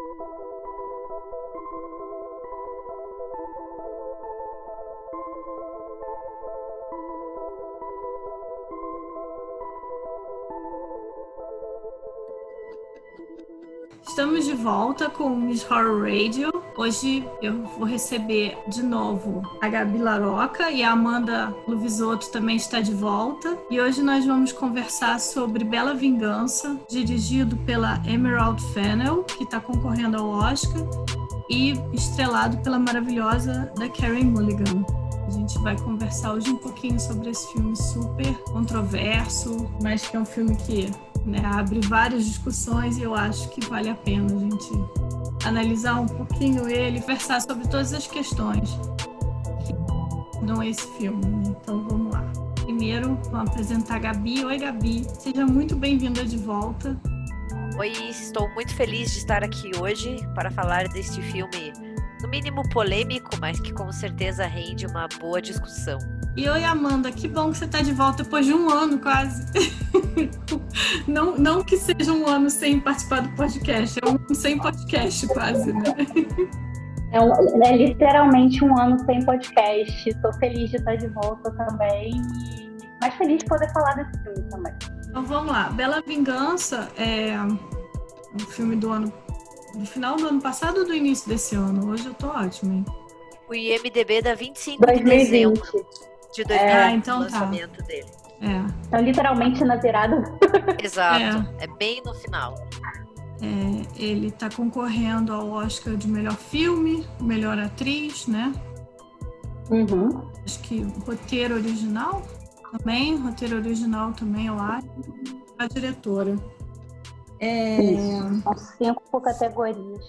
Thank you. Estamos de volta com Miss Horror Radio. Hoje eu vou receber de novo a Gabi Laroca e a Amanda Luvisotto também está de volta. E hoje nós vamos conversar sobre Bela Vingança, dirigido pela Emerald Fennell, que está concorrendo ao Oscar, e estrelado pela maravilhosa da Karen Mulligan. A gente vai conversar hoje um pouquinho sobre esse filme super controverso, mas que é um filme que né, abre várias discussões e eu acho que vale a pena a gente analisar um pouquinho ele, versar sobre todas as questões que esse filme. Né? Então vamos lá. Primeiro, vamos apresentar a Gabi. Oi, Gabi. Seja muito bem-vinda de volta. Oi, estou muito feliz de estar aqui hoje para falar deste filme, no mínimo polêmico, mas que com certeza rende uma boa discussão. E oi, Amanda, que bom que você está de volta depois de um ano quase. não, não que seja um ano sem participar do podcast, é um ano sem podcast quase, né? É, um, é literalmente um ano sem podcast. Estou feliz de estar de volta também. mais feliz de poder falar desse filme também. Então vamos lá. Bela Vingança é um filme do ano do final do ano passado ou do início desse ano? Hoje eu tô ótimo, hein? O IMDB dá 25 2020. de dezembro de 2000, é, ah, então o tá. lançamento tá. dele. É. Então, literalmente na virada. Exato. É. é bem no final. É, ele está concorrendo ao Oscar de melhor filme, melhor atriz, né? Uhum. Acho que roteiro original também, roteiro original também, eu acho. A diretora. É... Isso. cinco categorias.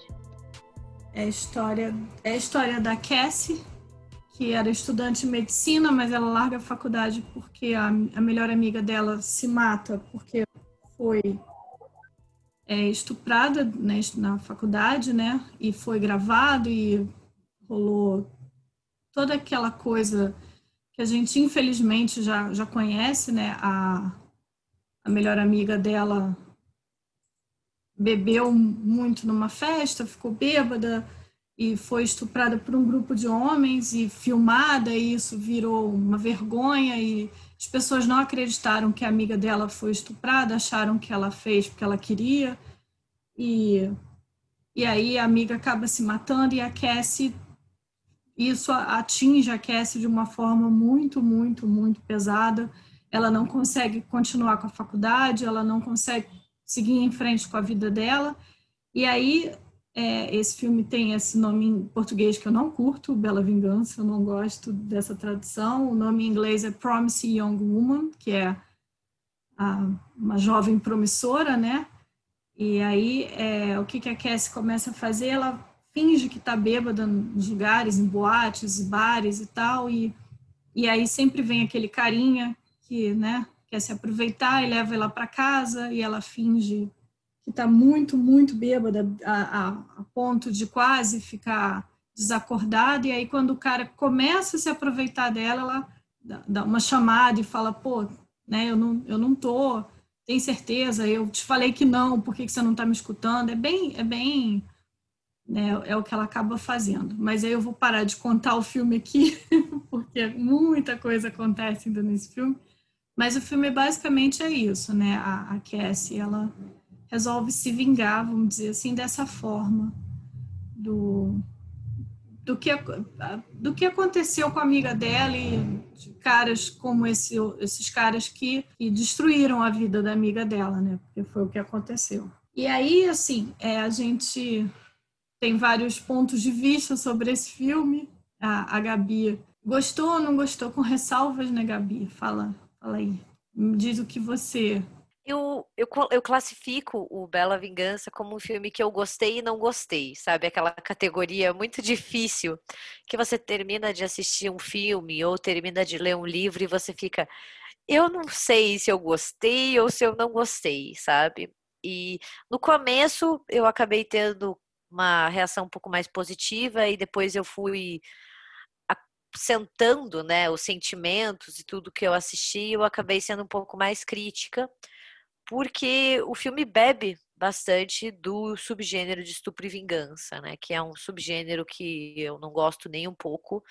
É a história, é a história da Cassie, que era estudante de medicina, mas ela larga a faculdade porque a, a melhor amiga dela se mata porque foi é, estuprada né, na faculdade, né? E foi gravado e rolou toda aquela coisa que a gente infelizmente já, já conhece, né? A, a melhor amiga dela bebeu muito numa festa, ficou bêbada, e foi estuprada por um grupo de homens e filmada, e isso virou uma vergonha e as pessoas não acreditaram que a amiga dela foi estuprada, acharam que ela fez porque ela queria. E, e aí a amiga acaba se matando e a Cassie, isso atinge a Cassie de uma forma muito, muito, muito pesada. Ela não consegue continuar com a faculdade, ela não consegue seguir em frente com a vida dela. E aí é, esse filme tem esse nome em português que eu não curto, Bela Vingança, eu não gosto dessa tradução. O nome em inglês é Promise Young Woman, que é a, uma jovem promissora, né? E aí, é, o que, que a Cassie começa a fazer? Ela finge que está bêbada nos lugares, em boates, bares e tal, e, e aí sempre vem aquele carinha que, né, quer se aproveitar e leva ela para casa, e ela finge que está muito, muito bêbada a, a, a, ponto de quase ficar desacordada, e aí quando o cara começa a se aproveitar dela, ela dá, dá uma chamada e fala, pô, né, eu não, eu não tô, tem certeza, eu te falei que não, por que, que você não está me escutando? É bem, é bem, né, é o que ela acaba fazendo. Mas aí eu vou parar de contar o filme aqui, porque muita coisa acontece ainda nesse filme, mas o filme basicamente é isso, né, a, a Cassie, ela resolve se vingar, vamos dizer assim, dessa forma do, do, que, do que aconteceu com a amiga dela e de caras como esse, esses caras que, que destruíram a vida da amiga dela, né? Porque foi o que aconteceu. E aí, assim, é, a gente tem vários pontos de vista sobre esse filme. A, a Gabi gostou ou não gostou? Com ressalvas, né, Gabi? Fala, fala aí. Me diz o que você eu, eu, eu classifico o Bela Vingança como um filme que eu gostei e não gostei, sabe? Aquela categoria muito difícil que você termina de assistir um filme ou termina de ler um livro e você fica. Eu não sei se eu gostei ou se eu não gostei, sabe? E no começo eu acabei tendo uma reação um pouco mais positiva e depois eu fui sentando, né, os sentimentos e tudo que eu assisti, eu acabei sendo um pouco mais crítica porque o filme bebe bastante do subgênero de estupro e vingança, né? Que é um subgênero que eu não gosto nem um pouco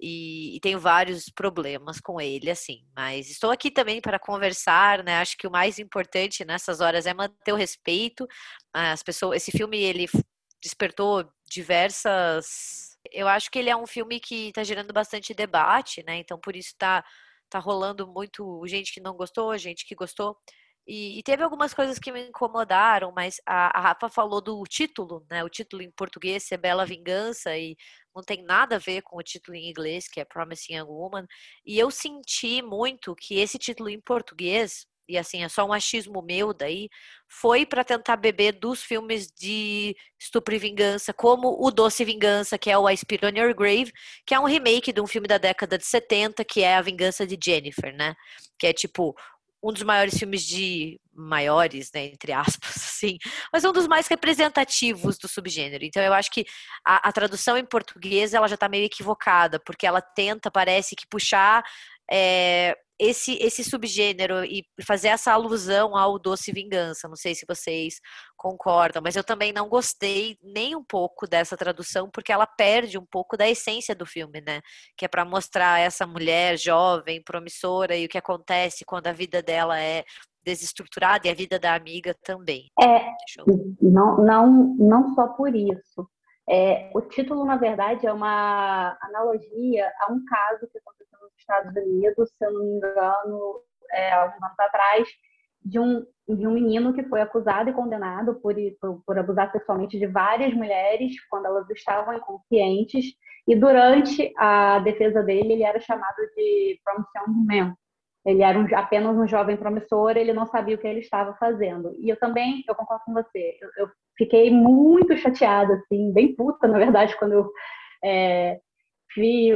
e, e, tenho vários problemas com ele, assim. Mas estou aqui também para conversar, né? Acho que o mais importante nessas horas é manter o respeito. As pessoas, esse filme ele despertou diversas. Eu acho que ele é um filme que está gerando bastante debate, né? Então por isso está tá rolando muito gente que não gostou, gente que gostou. E, e, teve algumas coisas que me incomodaram, mas a, a, Rafa falou do título, né? O título em português é Bela Vingança e não tem nada a ver com o título em inglês, que é Promising Young Woman. E eu senti muito que esse título em português, e assim, é só um achismo meu daí, foi para tentar beber dos filmes de estupro e vingança, como O Doce Vingança, que é o I Spit on Your Grave, que é um remake de um filme da década de 70, que é A Vingança de Jennifer, né? Que é tipo um dos maiores filmes de maiores, né, entre aspas, assim, mas um dos mais representativos do subgênero. Então eu acho que a, a tradução em português ela já está meio equivocada, porque ela tenta, parece que puxar é, esse, esse subgênero e fazer essa alusão ao Doce Vingança. Não sei se vocês concordam, mas eu também não gostei nem um pouco dessa tradução, porque ela perde um pouco da essência do filme, né? Que é para mostrar essa mulher jovem, promissora e o que acontece quando a vida dela é desestruturada e a vida da amiga também. É, eu... não, não, não só por isso. É, o título, na verdade, é uma analogia a um caso que aconteceu Estados Unidos, se eu não me engano, é, alguns anos atrás, de um, de um menino que foi acusado e condenado por, por, por, abusar sexualmente de várias mulheres quando elas estavam inconscientes. E durante a defesa dele, ele era chamado de promising man. Ele era um, apenas um jovem promissor, ele não sabia o que ele estava fazendo. E eu também, eu concordo com você, eu, eu fiquei muito chateada, assim, bem puta, na verdade, quando eu é, vi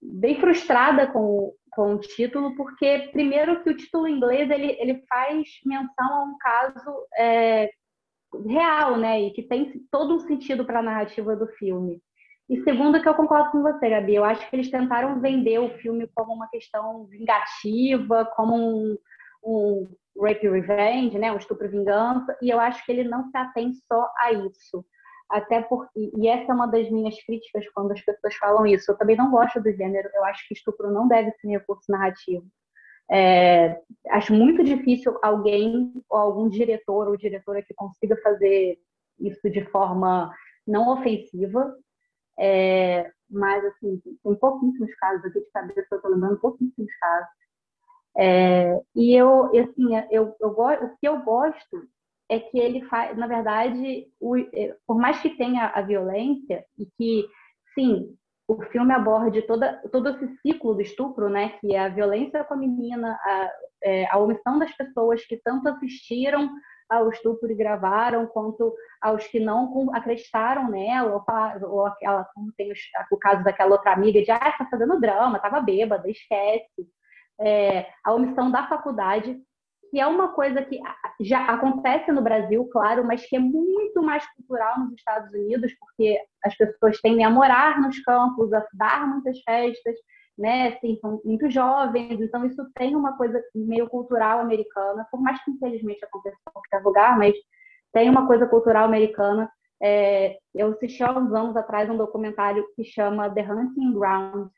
bem frustrada com, com o título, porque, primeiro, que o título inglês ele, ele faz menção a um caso é, real, né? E que tem todo um sentido para a narrativa do filme. E segundo, que eu concordo com você, Gabi, eu acho que eles tentaram vender o filme como uma questão vingativa, como um, um rape revenge, né? Um estupro vingança, e eu acho que ele não se atém só a isso até porque, e essa é uma das minhas críticas quando as pessoas falam isso, eu também não gosto do gênero, eu acho que estupro não deve ser recurso narrativo. É, acho muito difícil alguém, ou algum diretor ou diretora que consiga fazer isso de forma não ofensiva, é, mas assim, tem pouquíssimos casos aqui de cabeça, eu estou lembrando pouquíssimos casos. É, e eu, assim, eu, eu, eu, o que eu gosto é que ele faz, na verdade, o, é, por mais que tenha a violência e que, sim, o filme aborde toda, todo esse ciclo do estupro, né, que é a violência com a menina, a, é, a omissão das pessoas que tanto assistiram ao estupro e gravaram, quanto aos que não acreditaram nela, ou, ou aquela, como tem o, o, caso daquela outra amiga de, ah, está fazendo drama, estava bêbada, esquece. É, a omissão da faculdade, que é uma coisa que já acontece no Brasil, claro, mas que é muito mais cultural nos Estados Unidos, porque as pessoas tendem a morar nos campos, a dar muitas festas, né? Assim, são muito jovens, então isso tem uma coisa meio cultural americana, por mais que infelizmente aconteça em qualquer lugar, mas tem uma coisa cultural americana. É, eu assisti há uns anos atrás um documentário que chama The Hunting Ground,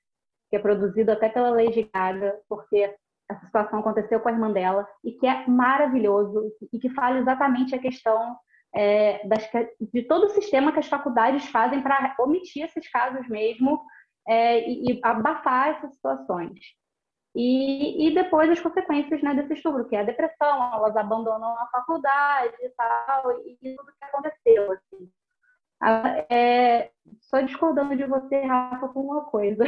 que é produzido até pela Lady Gaga, porque essa situação aconteceu com a irmã dela e que é maravilhoso e que fala exatamente a questão é, das, de todo o sistema que as faculdades fazem para omitir esses casos mesmo é, e, e, abafar essas situações. E, e, depois as consequências né, desse estupro, que é a depressão, elas abandonam a faculdade e tal, e, tudo que aconteceu. Assim. É, só discordando de você, Rafa, com uma coisa.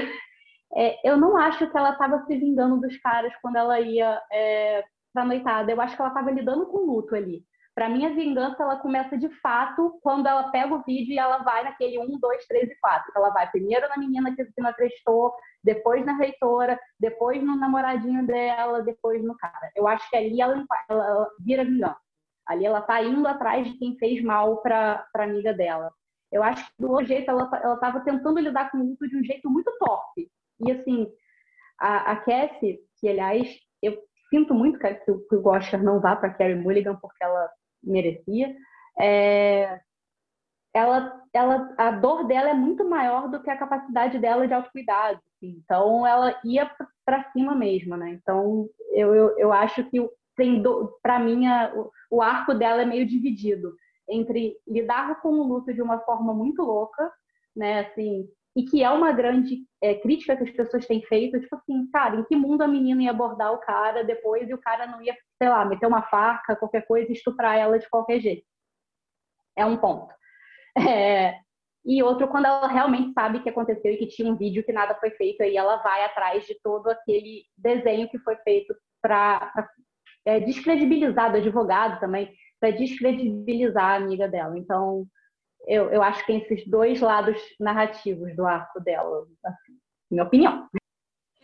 É, eu não acho que ela estava se vingando dos caras quando ela ia é, pra noitada. Eu acho que ela estava lidando com luto ali. Para mim, a vingança ela começa de fato quando ela pega o vídeo e ela vai naquele 1, 2, 3 e 4. Ela vai primeiro na menina que não acreditou, depois na reitora, depois no namoradinho dela, depois no cara. Eu acho que ali ela, ela, ela vira vingança. Ali ela tá indo atrás de quem fez mal para a amiga dela. Eu acho que do jeito ela estava tentando lidar com o luto de um jeito muito torpe. E assim, a, a Cassie, que aliás, eu sinto muito que, que o Oscar não vá para Carrie Mulligan, porque ela merecia. É, ela, ela, a dor dela é muito maior do que a capacidade dela de autocuidado. Assim. Então, ela ia para cima mesmo, né? Então, eu, eu, eu acho que tem para mim a, o, o arco dela é meio dividido entre lidar com o luto de uma forma muito louca, né? Assim, e que é uma grande é, crítica que as pessoas têm feito, tipo assim, cara, em que mundo a menina ia abordar o cara depois e o cara não ia, sei lá, meter uma faca, qualquer coisa estuprar ela de qualquer jeito. É um ponto. É, e outro, quando ela realmente sabe que aconteceu e que tinha um vídeo que nada foi feito, aí ela vai atrás de todo aquele desenho que foi feito para é, descredibilizar do advogado também, para descredibilizar a amiga dela. Então, eu, eu acho que tem esses dois lados narrativos do arco dela, assim, minha opinião.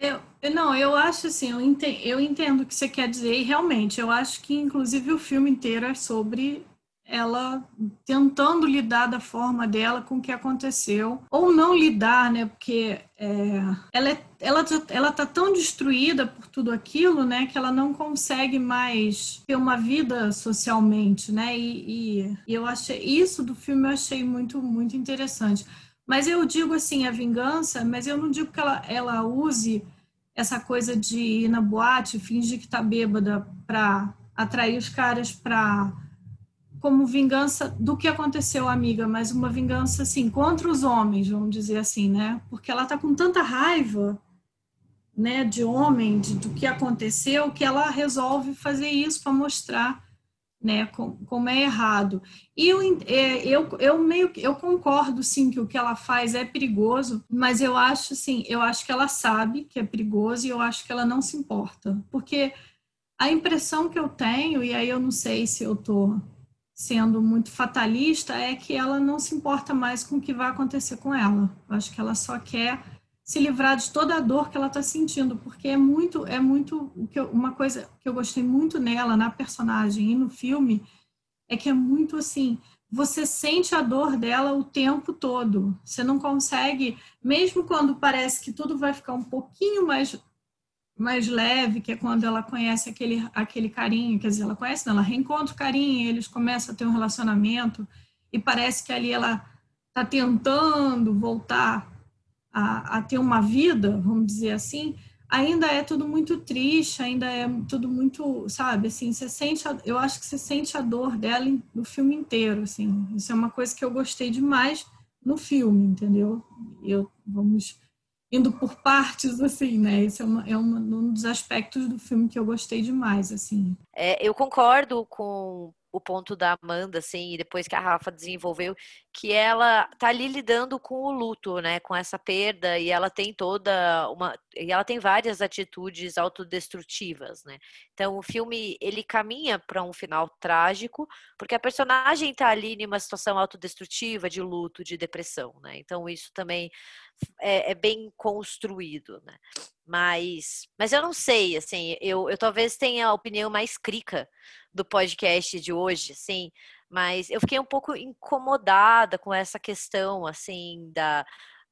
Eu, não, eu acho assim, eu entendo, eu entendo o que você quer dizer, e realmente, eu acho que inclusive o filme inteiro é sobre ela tentando lidar da forma dela com o que aconteceu, ou não lidar, né? Porque é, ela, é, ela, ela tá tão destruída por tudo aquilo, né? Que ela não consegue mais ter uma vida socialmente, né? E, e, e eu achei isso do filme eu achei muito, muito interessante. Mas eu digo assim, a vingança, mas eu não digo que ela, ela use essa coisa de ir na boate, fingir que tá bêbada para atrair os caras para como vingança do que aconteceu, amiga, mas uma vingança assim contra os homens, vamos dizer assim, né? Porque ela tá com tanta raiva, né, de homem, de, do que aconteceu, que ela resolve fazer isso para mostrar, né, com, como é errado. E eu, é, eu, eu meio eu concordo sim que o que ela faz é perigoso, mas eu acho assim, eu acho que ela sabe que é perigoso e eu acho que ela não se importa, porque a impressão que eu tenho e aí eu não sei se eu tô sendo muito fatalista, é que ela não se importa mais com o que vai acontecer com ela. Eu acho que ela só quer se livrar de toda a dor que ela está sentindo, porque é muito, é muito, uma coisa que eu gostei muito nela, na personagem e no filme, é que é muito assim, você sente a dor dela o tempo todo. Você não consegue, mesmo quando parece que tudo vai ficar um pouquinho mais mais leve, que é quando ela conhece aquele, aquele carinho, quer dizer, ela conhece, não, ela reencontra o carinho, eles começam a ter um relacionamento, e parece que ali ela está tentando voltar a, a, ter uma vida, vamos dizer assim, ainda é tudo muito triste, ainda é tudo muito, sabe, assim, você sente, a, eu acho que você sente a dor dela no filme inteiro, assim, isso é uma coisa que eu gostei demais no filme, entendeu? Eu, vamos indo por partes, assim, né? Esse é, uma, é uma, um dos aspectos do filme que eu gostei demais, assim. É, eu concordo com o ponto da Amanda, assim, e depois que a Rafa desenvolveu, que ela tá ali lidando com o luto, né, com essa perda, e ela tem toda uma, e ela tem várias atitudes autodestrutivas, né. Então o filme ele caminha para um final trágico, porque a personagem tá ali em uma situação autodestrutiva, de luto, de depressão, né. Então isso também é, é bem construído, né. Mas, mas eu não sei, assim, eu, eu talvez tenha a opinião mais crica do podcast de hoje, assim, mas eu fiquei um pouco incomodada com essa questão, assim, da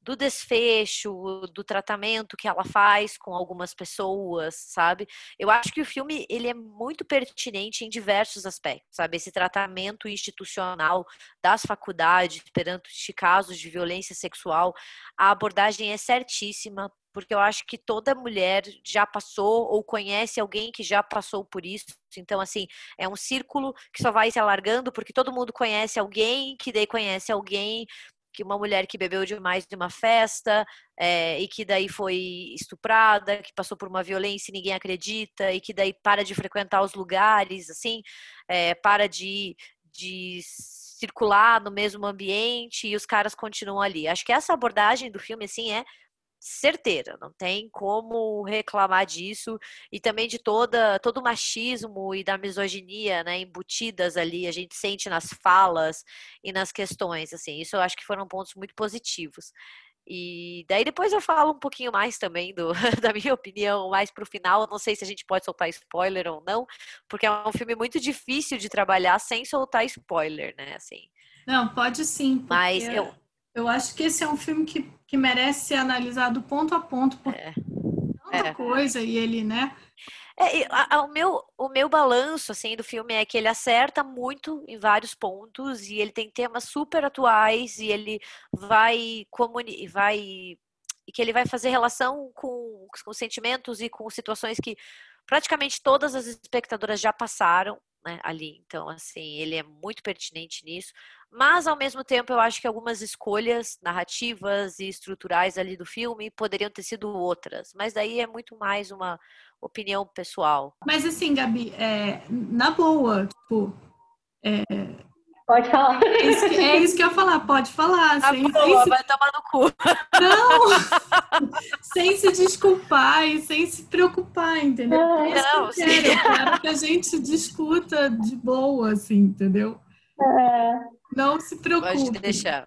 do desfecho, do tratamento que ela faz com algumas pessoas, sabe? Eu acho que o filme ele é muito pertinente em diversos aspectos, sabe? Esse tratamento institucional das faculdades perante casos de violência sexual, a abordagem é certíssima porque eu acho que toda mulher já passou ou conhece alguém que já passou por isso. Então, assim, é um círculo que só vai se alargando, porque todo mundo conhece alguém, que daí conhece alguém, que uma mulher que bebeu demais de uma festa é, e que daí foi estuprada, que passou por uma violência e ninguém acredita, e que daí para de frequentar os lugares, assim, é, para de, de circular no mesmo ambiente e os caras continuam ali. Acho que essa abordagem do filme, assim, é certeira, não tem como reclamar disso e também de toda todo o machismo e da misoginia, né, embutidas ali, a gente sente nas falas e nas questões, assim, isso eu acho que foram pontos muito positivos. E daí depois eu falo um pouquinho mais também do, da minha opinião mais pro final. Não sei se a gente pode soltar spoiler ou não, porque é um filme muito difícil de trabalhar sem soltar spoiler, né? Assim. Não, pode sim. Mas eu eu acho que esse é um filme que, que merece ser analisado ponto a ponto. Porque... É. tanta coisa e ele, né? É, a, a, o, meu, o meu balanço assim do filme é que ele acerta muito em vários pontos e ele tem temas super atuais e ele vai comuni vai e que ele vai fazer relação com, com sentimentos e com situações que praticamente todas as espectadoras já passaram né, ali. Então, assim, ele é muito pertinente nisso. Mas, ao mesmo tempo, eu acho que algumas escolhas narrativas e estruturais ali do filme poderiam ter sido outras. Mas daí é muito mais uma opinião pessoal. Mas, assim, Gabi, é, na boa, tipo. É, Pode falar. É isso, que, é isso que eu ia falar, pode falar. Ah, sem, boa, sem se... vai tomar no cu. Não! sem se desculpar e sem se preocupar, entendeu? É não, que eu quero, eu quero que a gente discuta de boa, assim, entendeu? É. Não se preocupe. Pode deixar.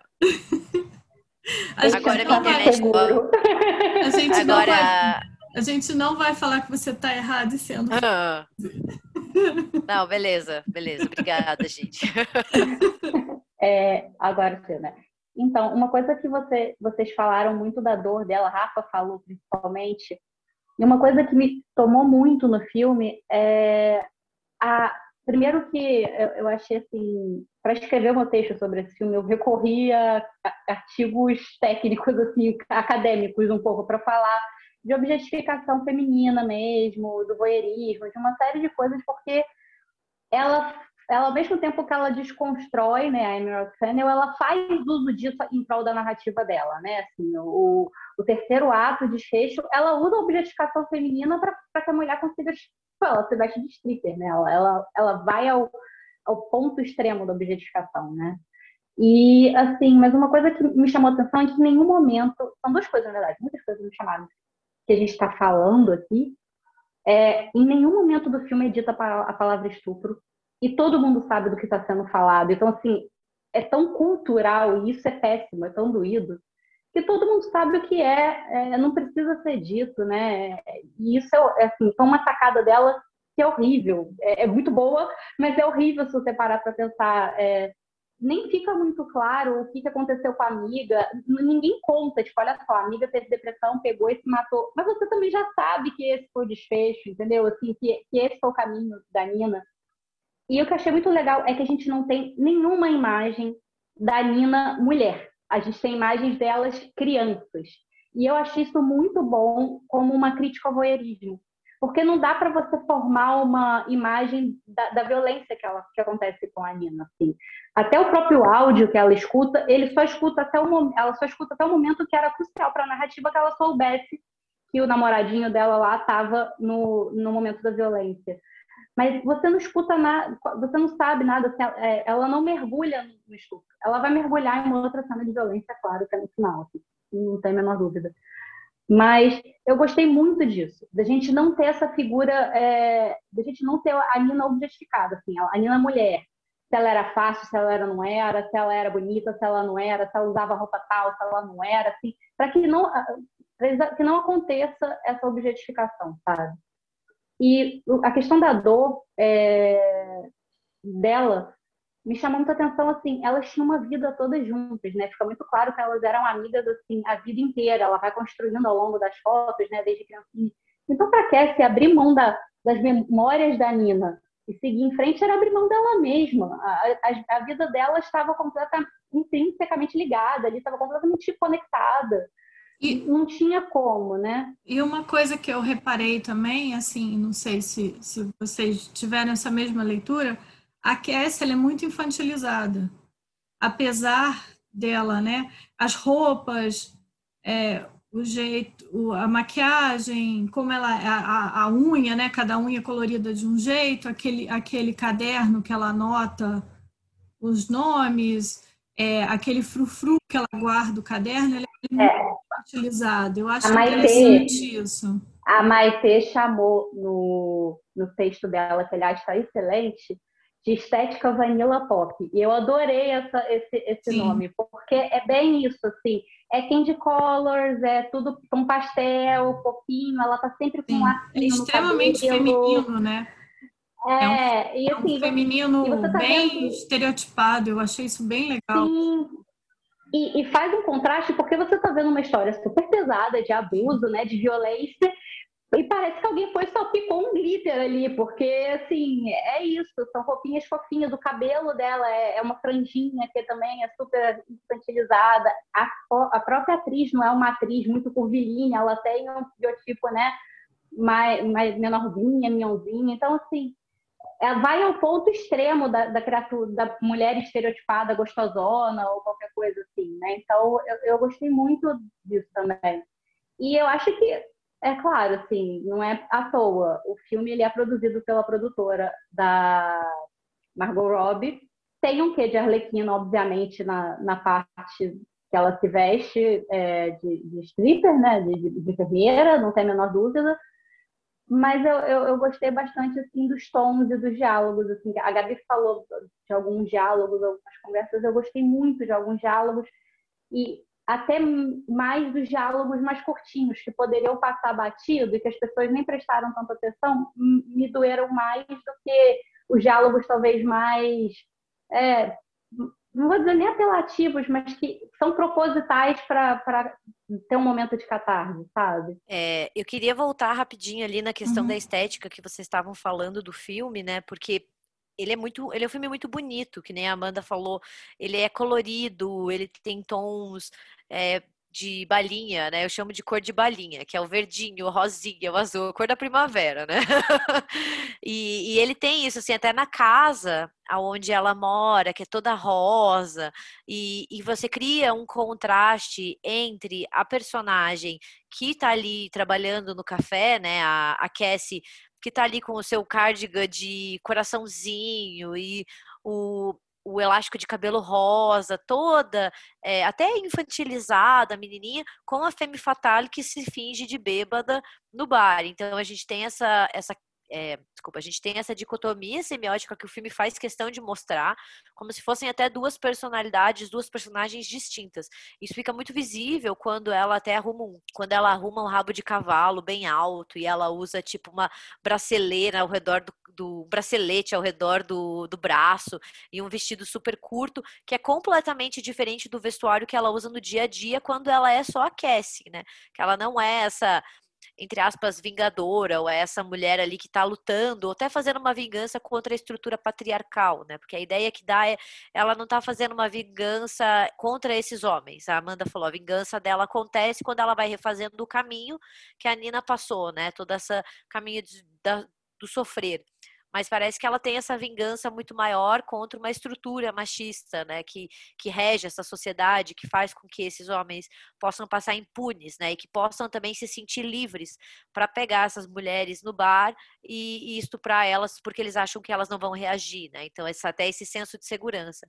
Agora minha internet. A gente Agora... não vai. A gente não vai falar que você está errado e sendo. Ah. Não, beleza, beleza. Obrigada, gente. É, agora, né? Então, uma coisa que você, vocês falaram muito da dor dela, Rafa falou principalmente, e uma coisa que me tomou muito no filme é a primeiro que eu, achei assim, para escrever meu texto sobre esse filme, eu recorri a artigos técnicos assim, acadêmicos um pouco para falar de objetificação feminina mesmo, do voyeurismo, de uma série de coisas, porque ela, ela ao mesmo tempo que ela desconstrói, né, a Emerald Fennel, ela faz uso disso em prol da narrativa dela, né, assim, o, o terceiro ato, de desfecho, ela usa a objetificação feminina para que a mulher consiga, tipo, ela se veste de stripper, né, ela, ela, ela vai ao, ao ponto extremo da objetificação, né, e, assim, mas uma coisa que me chamou a atenção é que em nenhum momento, são duas coisas, na verdade, muitas coisas me chamaram que a gente está falando aqui, é, em nenhum momento do filme é dita a palavra estupro e todo mundo sabe do que está sendo falado. Então, assim, é tão cultural e isso é péssimo, é tão doído, que todo mundo sabe o que é, é não precisa ser dito, né? E isso é, é assim, foi uma sacada dela que é horrível. É, é, muito boa, mas é horrível se você parar para pensar. É, nem fica muito claro o que, aconteceu com a amiga. Ninguém conta, tipo, olha só, a amiga teve depressão, pegou e se matou. Mas você também já sabe que esse foi o desfecho, entendeu? Assim, que, que esse foi o caminho da Nina. E o que eu achei muito legal é que a gente não tem nenhuma imagem da Nina mulher. A gente tem imagens delas crianças. E eu achei isso muito bom como uma crítica ao voyeurismo porque não dá para você formar uma imagem da, da, violência que, ela, que acontece com a Nina. Assim. Até o próprio áudio que ela escuta, ele só escuta até o, ela só escuta até o momento que era crucial para a narrativa que ela soubesse que o namoradinho dela lá estava no, no momento da violência. Mas você não escuta nada, você não sabe nada, assim, é, ela não mergulha no estupro. Ela vai mergulhar em uma outra cena de violência, claro, que é no final, assim, não tem a menor dúvida. Mas eu gostei muito disso, da gente não ter essa figura, é, da gente não ter a Nina objetificada, assim, a Nina mulher. Se ela era fácil, se ela era, não era, se ela era bonita, se ela não era, se ela usava roupa tal, se ela não era, assim, para que não, que não aconteça essa objetificação, sabe? E a questão da dor é, dela me chamou muita atenção, assim, elas tinham uma vida todas juntas, né? Fica muito claro que elas eram amigas, assim, a vida inteira. Ela vai construindo ao longo das fotos, né? Desde criancinha. Então, para se abrir mão da, das memórias da Nina e seguir em frente, era abrir mão dela mesma. A, a, a vida dela estava completamente, intrinsecamente ligada, ali estava completamente conectada. E não tinha como, né? E uma coisa que eu reparei também, assim, não sei se, se vocês tiveram essa mesma leitura, a Cassie ela é muito infantilizada. Apesar dela, né? As roupas, é, o jeito, a maquiagem, como ela, a, a, unha, né? Cada unha colorida de um jeito, aquele, aquele caderno que ela anota os nomes, é, aquele frufru que ela guarda o caderno, ela é muito é. Eu acho a interessante isso. A Maite chamou no, no texto dela, que aliás está excelente, de estética vanilla pop. E eu adorei essa, esse, esse nome, porque é bem isso, assim. É candy colors, é tudo com pastel, fofinho, ela tá sempre com um É extremamente feminino, né? É, é um, e, assim, é um feminino tá bem vendo... estereotipado, eu achei isso bem legal. Sim, e, e, faz um contraste porque você está vendo uma história super pesada de abuso, né, de violência, E parece que alguém foi salpicou um glitter ali, porque, assim, é isso, são roupinhas fofinhas, o cabelo dela é, é uma franjinha que também é super infantilizada, a, a, própria atriz não é uma atriz muito curvilínea, ela tem um biotipo, né, mais, mais menorzinha, minhãozinha, então, assim, é, vai ao ponto extremo da, da criatura, da mulher estereotipada, gostosona, ou qualquer coisa assim, né, então eu, eu gostei muito disso também. E eu acho que é claro, assim, não é à toa. O filme ele é produzido pela produtora da Margot Robbie. Tem um quê de Arlequina, obviamente, na, na parte que ela se veste é, de, de stripper, né, de, de, de, enfermeira, não tem a menor dúvida. Mas eu, eu, eu, gostei bastante, assim, dos tons e dos diálogos, assim. A Gabi falou de alguns diálogos, algumas conversas, eu gostei muito de alguns diálogos. E até mais dos diálogos mais curtinhos, que poderiam passar batido e que as pessoas nem prestaram tanta atenção, me doeram mais do que os diálogos talvez mais, é, não vou dizer nem apelativos, mas que são propositais para ter um momento de catarse, sabe? É, eu queria voltar rapidinho ali na questão uhum. da estética que vocês estavam falando do filme, né? Porque ele é muito, ele é um filme muito bonito, que nem a Amanda falou. Ele é colorido, ele tem tons é, de balinha, né? Eu chamo de cor de balinha, que é o verdinho, o rosinha, o azul, a cor da primavera, né? e, e, ele tem isso, assim, até na casa aonde ela mora, que é toda rosa, e, e você cria um contraste entre a personagem que tá ali trabalhando no café, né? A, a Cassie que tá ali com o seu cardigan de coraçãozinho e o, o elástico de cabelo rosa, toda, é, até infantilizada, menininha, com a Femme Fatale que se finge de bêbada no bar. Então a gente tem essa, essa é, desculpa, a gente tem essa dicotomia semiótica que o filme faz questão de mostrar, como se fossem até duas personalidades, duas personagens distintas. Isso fica muito visível quando ela até arruma um, quando ela arruma um rabo de cavalo bem alto e ela usa tipo uma braceleira ao redor do, do bracelete ao redor do, do braço e um vestido super curto, que é completamente diferente do vestuário que ela usa no dia a dia quando ela é só a Cassie, né? Que ela não é essa entre aspas, vingadora, ou é essa mulher ali que está lutando, ou até fazendo uma vingança contra a estrutura patriarcal, né? Porque a ideia que dá é, ela não está fazendo uma vingança contra esses homens. A Amanda falou, a vingança dela acontece quando ela vai refazendo o caminho que a Nina passou, né? Todo esse caminho de, da, do sofrer mas parece que ela tem essa vingança muito maior contra uma estrutura machista, né, que, que rege essa sociedade, que faz com que esses homens possam passar impunes, né, e que possam também se sentir livres para pegar essas mulheres no bar e, e estuprar elas porque eles acham que elas não vão reagir, né, então essa, até esse senso de segurança.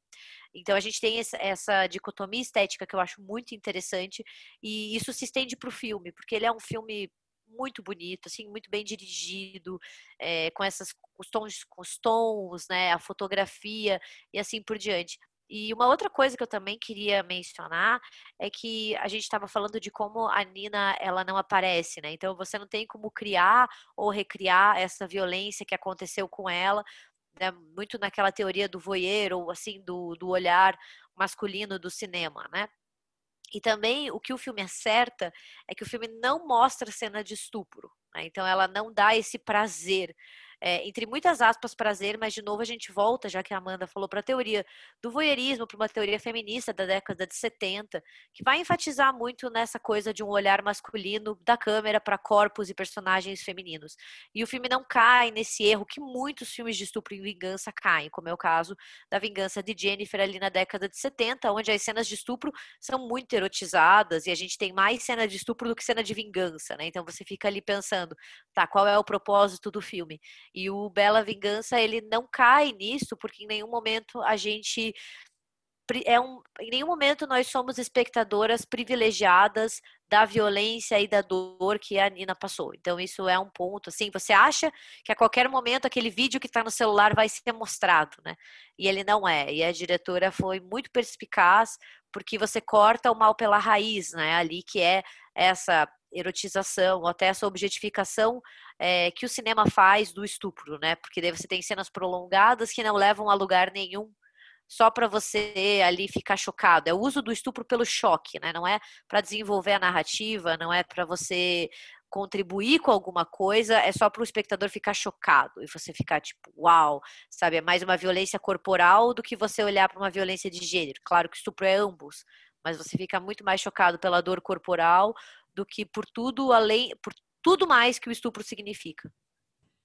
Então a gente tem essa, essa dicotomia estética que eu acho muito interessante e isso se estende para o filme, porque ele é um filme muito bonito, assim, muito bem dirigido, é, com essas os tons, com os tons, né, a fotografia e assim por diante. E uma outra coisa que eu também queria mencionar é que a gente estava falando de como a Nina ela não aparece, né? Então você não tem como criar ou recriar essa violência que aconteceu com ela, né? muito naquela teoria do voyeur ou assim do, do olhar masculino do cinema, né? E também o que o filme acerta é que o filme não mostra cena de estupro. Né? Então ela não dá esse prazer é, entre muitas aspas, prazer, mas de novo a gente volta, já que a Amanda falou, para a teoria do voyeurismo, para uma teoria feminista da década de 70, que vai enfatizar muito nessa coisa de um olhar masculino da câmera para corpos e personagens femininos. E o filme não cai nesse erro que muitos filmes de estupro e vingança caem, como é o caso da Vingança de Jennifer ali na década de 70, onde as cenas de estupro são muito erotizadas e a gente tem mais cena de estupro do que cena de vingança, né? Então você fica ali pensando, tá, qual é o propósito do filme? E o Bela Vingança, ele não cai nisso, porque em nenhum momento a gente é um, em nenhum momento nós somos espectadoras privilegiadas da violência e da dor que a Nina passou. Então isso é um ponto assim, você acha que a qualquer momento aquele vídeo que está no celular vai ser mostrado, né? E ele não é. E a diretora foi muito perspicaz porque você corta o mal pela raiz, né? Ali que é essa erotização, ou até essa objetificação é, que o cinema faz do estupro, né? Porque daí você tem cenas prolongadas que não levam a lugar nenhum só para você ali ficar chocado. É o uso do estupro pelo choque, né? Não é para desenvolver a narrativa, não é para você contribuir com alguma coisa, é só para o espectador ficar chocado e você ficar tipo, uau, sabe? É mais uma violência corporal do que você olhar para uma violência de gênero. Claro que estupro é ambos, mas você fica muito mais chocado pela dor corporal do que por tudo além, por tudo mais que o estupro significa.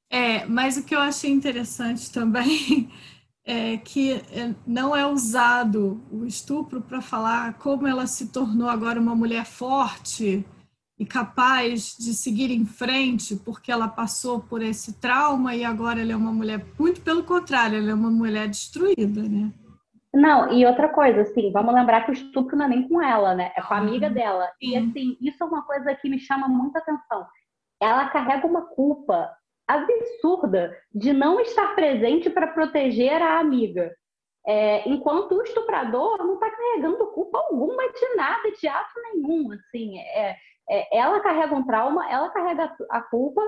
É, mas o que eu achei interessante também é que é, não é usado o estupro para falar como ela se tornou agora uma mulher forte e capaz de seguir em frente porque ela passou por esse trauma e agora ela é uma mulher muito pelo contrário, ela é uma mulher destruída, né? Não, e outra coisa, assim, vamos lembrar que o estupro não é nem com ela, né? É com a amiga dela. Sim. E assim, isso é uma coisa que me chama muita atenção. Ela carrega uma culpa absurda de não estar presente para proteger a amiga. É, enquanto o estuprador não está carregando culpa alguma de nada, de ato nenhum. Assim, é, é, ela carrega um trauma, ela carrega a culpa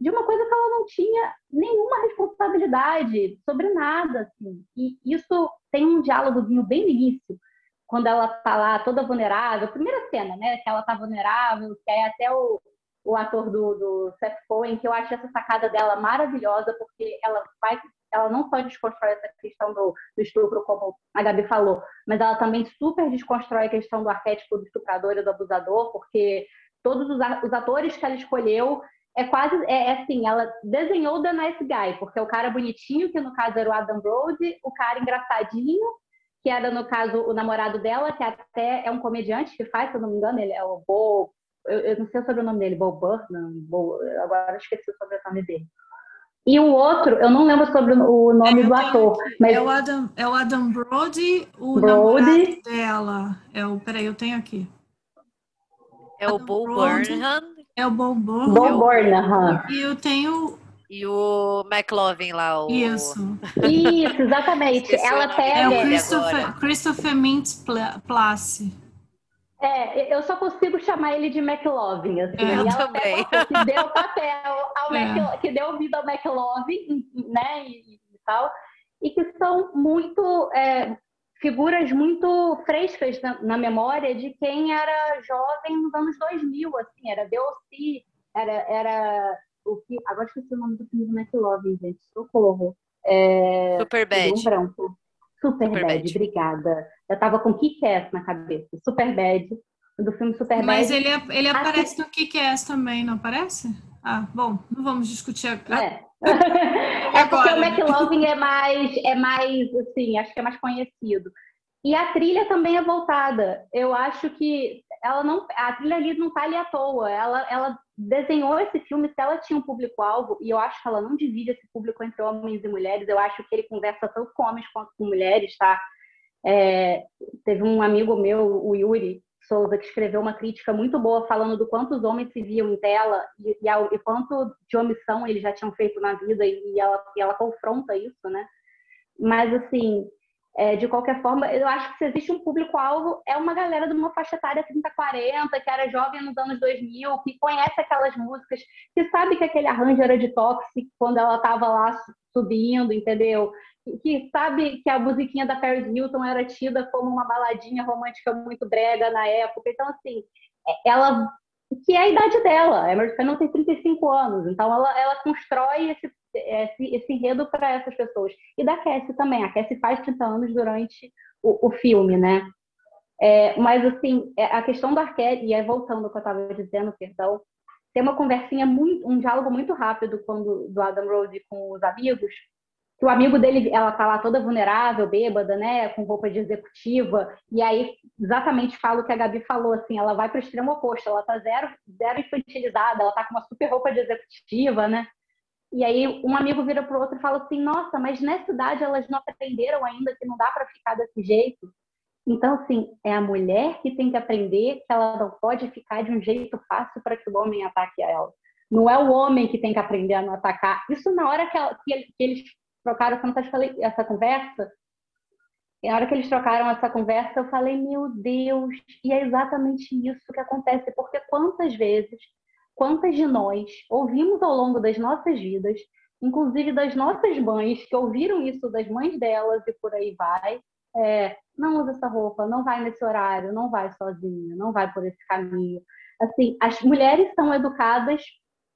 de uma coisa que ela não tinha nenhuma responsabilidade sobre nada. Assim. E isso tem um diálogozinho bem no início, quando ela está lá toda vulnerável. Primeira cena, né? Que ela está vulnerável, que é até o, o ator do, do Seth Cohen, que eu acho essa sacada dela maravilhosa, porque ela vai, ela não só desconstrói essa questão do, do estupro, como a Gabi falou, mas ela também super desconstrói a questão do arquétipo do estuprador e do abusador, porque todos os, os atores que ela escolheu é quase é, é, assim, ela desenhou The Nice Guy, porque o cara bonitinho, que no caso era o Adam Brody, o cara engraçadinho, que era no caso o namorado dela, que até é um comediante que faz, se eu não me engano, ele é o Bo eu, eu não sei o sobrenome dele, Bo Burnham, Bo, agora esqueci o sobrenome dele. E o outro, eu não lembro sobre o nome é, do ator. Mas... É, o Adam, é o Adam Brody, o Brody. dela. É o, peraí, eu tenho aqui. É o Bo Burnham. É o Bo Burnham. Bo Burnham. E eu tenho e o McLovin lá. O... Isso. Isso, exatamente. Ela pega. É o Christopher, Christopher Mintz Place. É, eu só consigo chamar ele de McLovin, assim. É, eu também. Que deu papel ao é. que deu vida ao McLovin, né, e, e, tal. E que são muito é, figuras muito frescas na, na, memória de quem era jovem nos anos 2000, assim, era Deossi, era, era o que... Agora esqueci o nome do filme do McLovin, gente, socorro. É, Super Bad. branco. Super, Super bad, bad, obrigada. Eu tava com Kick-Ass na cabeça. Super Bad, do filme Super Bad. Mas ele, ele aparece no Kick-Ass também, não aparece? Ah, bom, não vamos discutir agora. É. é porque o McLovin é mais, é mais, assim, acho que é mais conhecido. E a trilha também é voltada. Eu acho que ela não, a trilha ali não tá ali à toa. Ela, ela desenhou esse filme se ela tinha um público-alvo, e eu acho que ela não divide esse público entre homens e mulheres. Eu acho que ele conversa tanto com homens quanto com mulheres, tá? É, teve um amigo meu, o Yuri Souza, que escreveu uma crítica muito boa falando do quanto os homens se viam em tela e, e, e quanto de omissão eles já tinham feito na vida, e ela, e ela confronta isso, né? Mas, assim, é, de qualquer forma, eu acho que se existe um público-alvo, é uma galera de uma faixa etária 30-40, que era jovem nos anos 2000, que conhece aquelas músicas, que sabe que aquele arranjo era de Toxic quando ela estava lá subindo, entendeu? Que sabe que a musiquinha da Paris Hilton era tida como uma baladinha romântica muito brega na época. Então, assim, é, ela que é a idade dela. A Emerson Fennell tem 35 anos, então ela, ela constrói esse, esse, esse enredo para essas pessoas. E da Cassie também. A Cassie faz 30 anos durante o, o filme, né? É, mas, assim, é, a questão do Arquette, e aí voltando ao que eu estava dizendo, perdão, tem uma conversinha, muito, um diálogo muito rápido quando, do Adam Rose com os amigos, que o amigo dele, ela tá lá toda vulnerável, bêbada, né, com roupa de executiva, e aí exatamente fala o que a Gabi falou, assim, ela vai para o extremo oposto, ela tá zero, zero infantilizada, ela tá com uma super roupa de executiva, né, e aí um amigo vira pro outro e fala assim, nossa, mas nessa idade elas não aprenderam ainda que não dá para ficar desse jeito. Então, assim, é a mulher que tem que aprender que ela não pode ficar de um jeito fácil para que o homem ataque ela. Não é o homem que tem que aprender a não atacar. Isso na hora que, ela, que eles trocaram essa conversa, na hora que eles trocaram essa conversa, eu falei, meu Deus, e é exatamente isso que acontece, porque quantas vezes, quantas de nós ouvimos ao longo das nossas vidas, inclusive das nossas mães, que ouviram isso das mães delas e por aí vai, é, não usa essa roupa, não vai nesse horário, não vai sozinha, não vai por esse caminho. Assim, as mulheres são educadas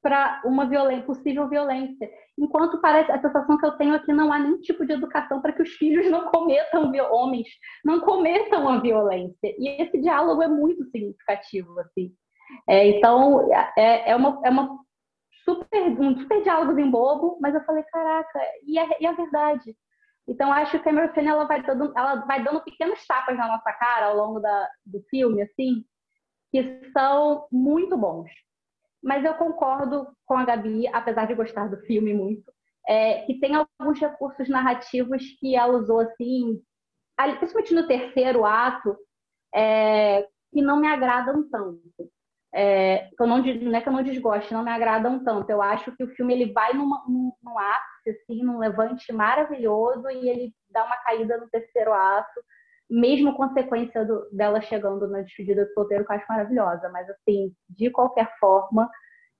para uma violência, possível violência. Enquanto parece a sensação que eu tenho é que não há nenhum tipo de educação para que os filhos não cometam homens não cometam a violência. E esse diálogo é muito significativo assim. É, então é, é, uma, é uma super um super diálogo bobo, mas eu falei caraca e é, e é verdade. Então acho que a Cameron ela vai dando ela vai dando pequenos tapas na nossa cara ao longo da, do filme assim que são muito bons. Mas eu concordo com a Gabi, apesar de gostar do filme muito, é, que tem alguns recursos narrativos que ela usou assim, principalmente no terceiro ato, é, que não me agradam tanto. É, eu não, não é que eu não desgoste, não me agradam tanto. Eu acho que o filme ele vai numa, num, num ápice, assim, num levante maravilhoso e ele dá uma caída no terceiro ato mesmo consequência do, dela chegando na despedida do solteiro, que eu acho maravilhosa. Mas, assim, de qualquer forma,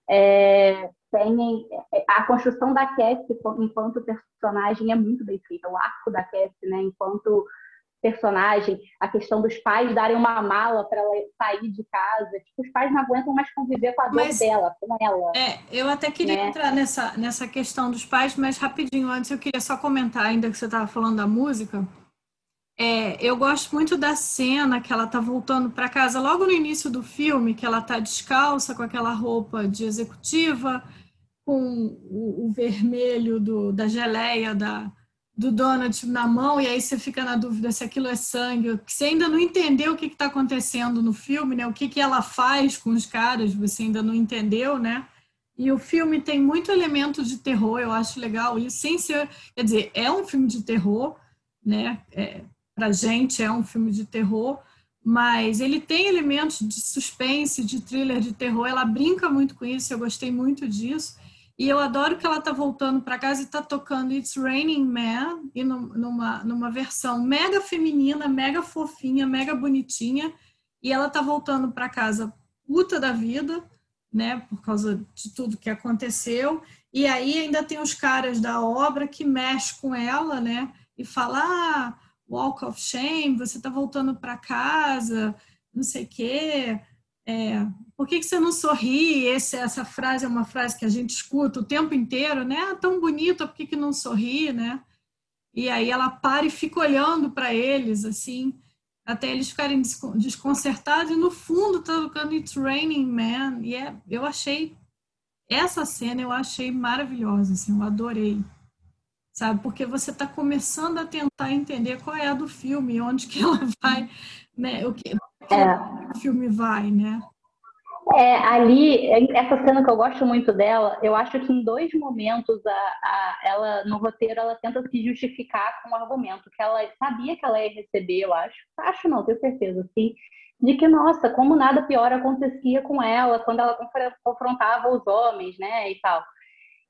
é, tem, é, a construção da Cassie enquanto personagem é muito bem feita. O arco da Cassie, né, enquanto personagem, a questão dos pais darem uma mala para ela sair de casa. Tipo, os pais não aguentam mais conviver com a dor mas, dela, com ela. É, eu até queria né? entrar nessa, nessa questão dos pais, mas rapidinho antes eu queria só comentar, ainda que você estava falando da música. É, eu gosto muito da cena que ela tá voltando para casa logo no início do filme, que ela tá descalça com aquela roupa de executiva, com o, o vermelho do, da geleia da, do donut na mão, e aí você fica na dúvida se aquilo é sangue, você ainda não entendeu o que está acontecendo no filme, né? O que, que ela faz com os caras, você ainda não entendeu, né? E o filme tem muito elemento de terror, eu acho legal isso, sem ser, quer dizer, é um filme de terror, né? É, para gente é um filme de terror, mas ele tem elementos de suspense, de thriller de terror. Ela brinca muito com isso, eu gostei muito disso. E eu adoro que ela está voltando para casa e está tocando It's Raining Man, e numa, numa versão mega feminina, mega fofinha, mega bonitinha. E ela está voltando para casa puta da vida, né, por causa de tudo que aconteceu. E aí ainda tem os caras da obra que mexem com ela, né, e falam, ah, walk of shame, você está voltando para casa, não sei o quê. É, por que, que você não sorri? Esse, essa frase é uma frase que a gente escuta o tempo inteiro, né? Ah, tão bonita, por que, que não sorri, né? E aí ela para e fica olhando para eles, assim, até eles ficarem desconcertados, e no fundo tá tocando It's Raining Man, e é, eu achei, essa cena eu achei maravilhosa, assim, eu adorei sabe? Porque você está começando a tentar entender qual é a do filme, onde que ela vai, né? O que, é. o filme vai, né? É, ali, essa cena que eu gosto muito dela, eu acho que em dois momentos a, a, ela, no roteiro, ela tenta se justificar com o argumento que ela sabia que ela ia receber, eu acho. Acho não, tenho certeza, sim. De que, nossa, como nada pior acontecia com ela quando ela confrontava os homens, né, e tal.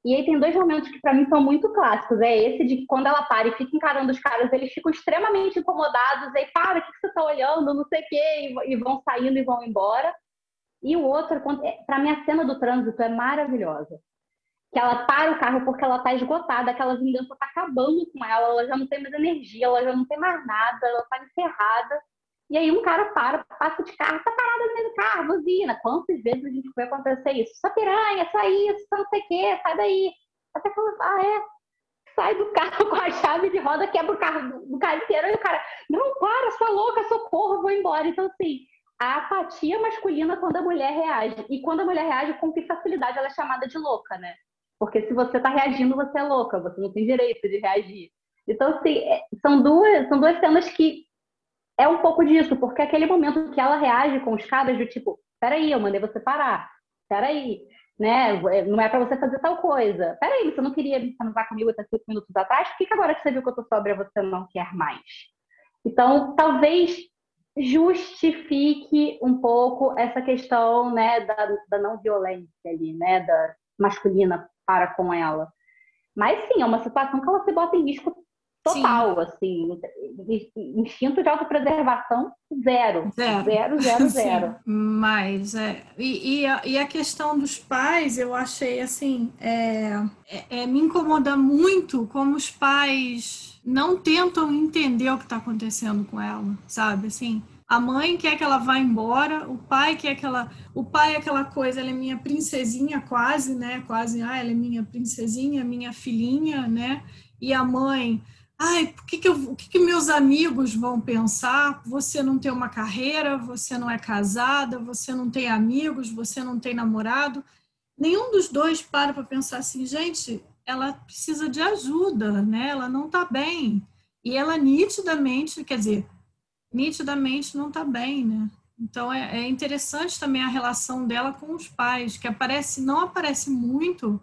E aí tem dois momentos que para mim são muito clássicos. É esse de que quando ela para e fica encarando os caras, eles ficam extremamente incomodados. Aí, para, o que você está olhando? Não sei o quê. E vão saindo e vão embora. E o outro, é, para mim, a cena do trânsito é maravilhosa. Que ela para o carro porque ela está esgotada, aquela vingança está acabando com ela, ela já não tem mais energia, ela já não tem mais nada, ela está encerrada. E aí um cara para, passa de carro, tá parada no meio do carro, buzina. Quantas vezes a gente foi acontecer isso? Só piranha, só isso, só não sei o quê, sai daí. Até falou, ah, é. Sai do carro com a chave de roda, quebra o carro do cara inteiro. E o cara, não, para, sua louca, socorro, vou embora. Então, assim, a apatia masculina quando a mulher reage. E quando a mulher reage, com que facilidade ela é chamada de louca, né? Porque se você tá reagindo, você é louca, você não tem direito de reagir. Então, assim, é, são duas, são duas cenas que é um pouco disso, porque aquele momento que ela reage com os caras do tipo, peraí, eu mandei você parar, peraí, né? Não é para você fazer tal coisa. Peraí, você não queria transar comigo até cinco minutos atrás? Por que, agora que você viu que eu tô sóbria você não quer mais? Então, talvez justifique um pouco essa questão, né, da, da não violência ali, né, da masculina para com ela. Mas sim, é uma situação que ela se bota em risco total, Sim. assim, instinto de autopreservação zero, zero, zero, zero, zero. Mas é, e, e, a, e, a, questão dos pais, eu achei assim, é, é, é, me incomoda muito como os pais não tentam entender o que está acontecendo com ela, sabe? Assim, A mãe quer que ela vá embora, o pai quer que ela. O pai é aquela coisa, ela é minha princesinha, quase, né? Quase, ah, ela é minha princesinha, minha filhinha, né? E a mãe, ai, por que que eu, o que, que meus amigos vão pensar? Você não tem uma carreira, você não é casada, você não tem amigos, você não tem namorado. Nenhum dos dois para para pensar assim, gente, ela precisa de ajuda, né? Ela não está bem. E ela nitidamente, quer dizer, nitidamente não está bem, né? Então é, é, interessante também a relação dela com os pais, que aparece, não aparece muito,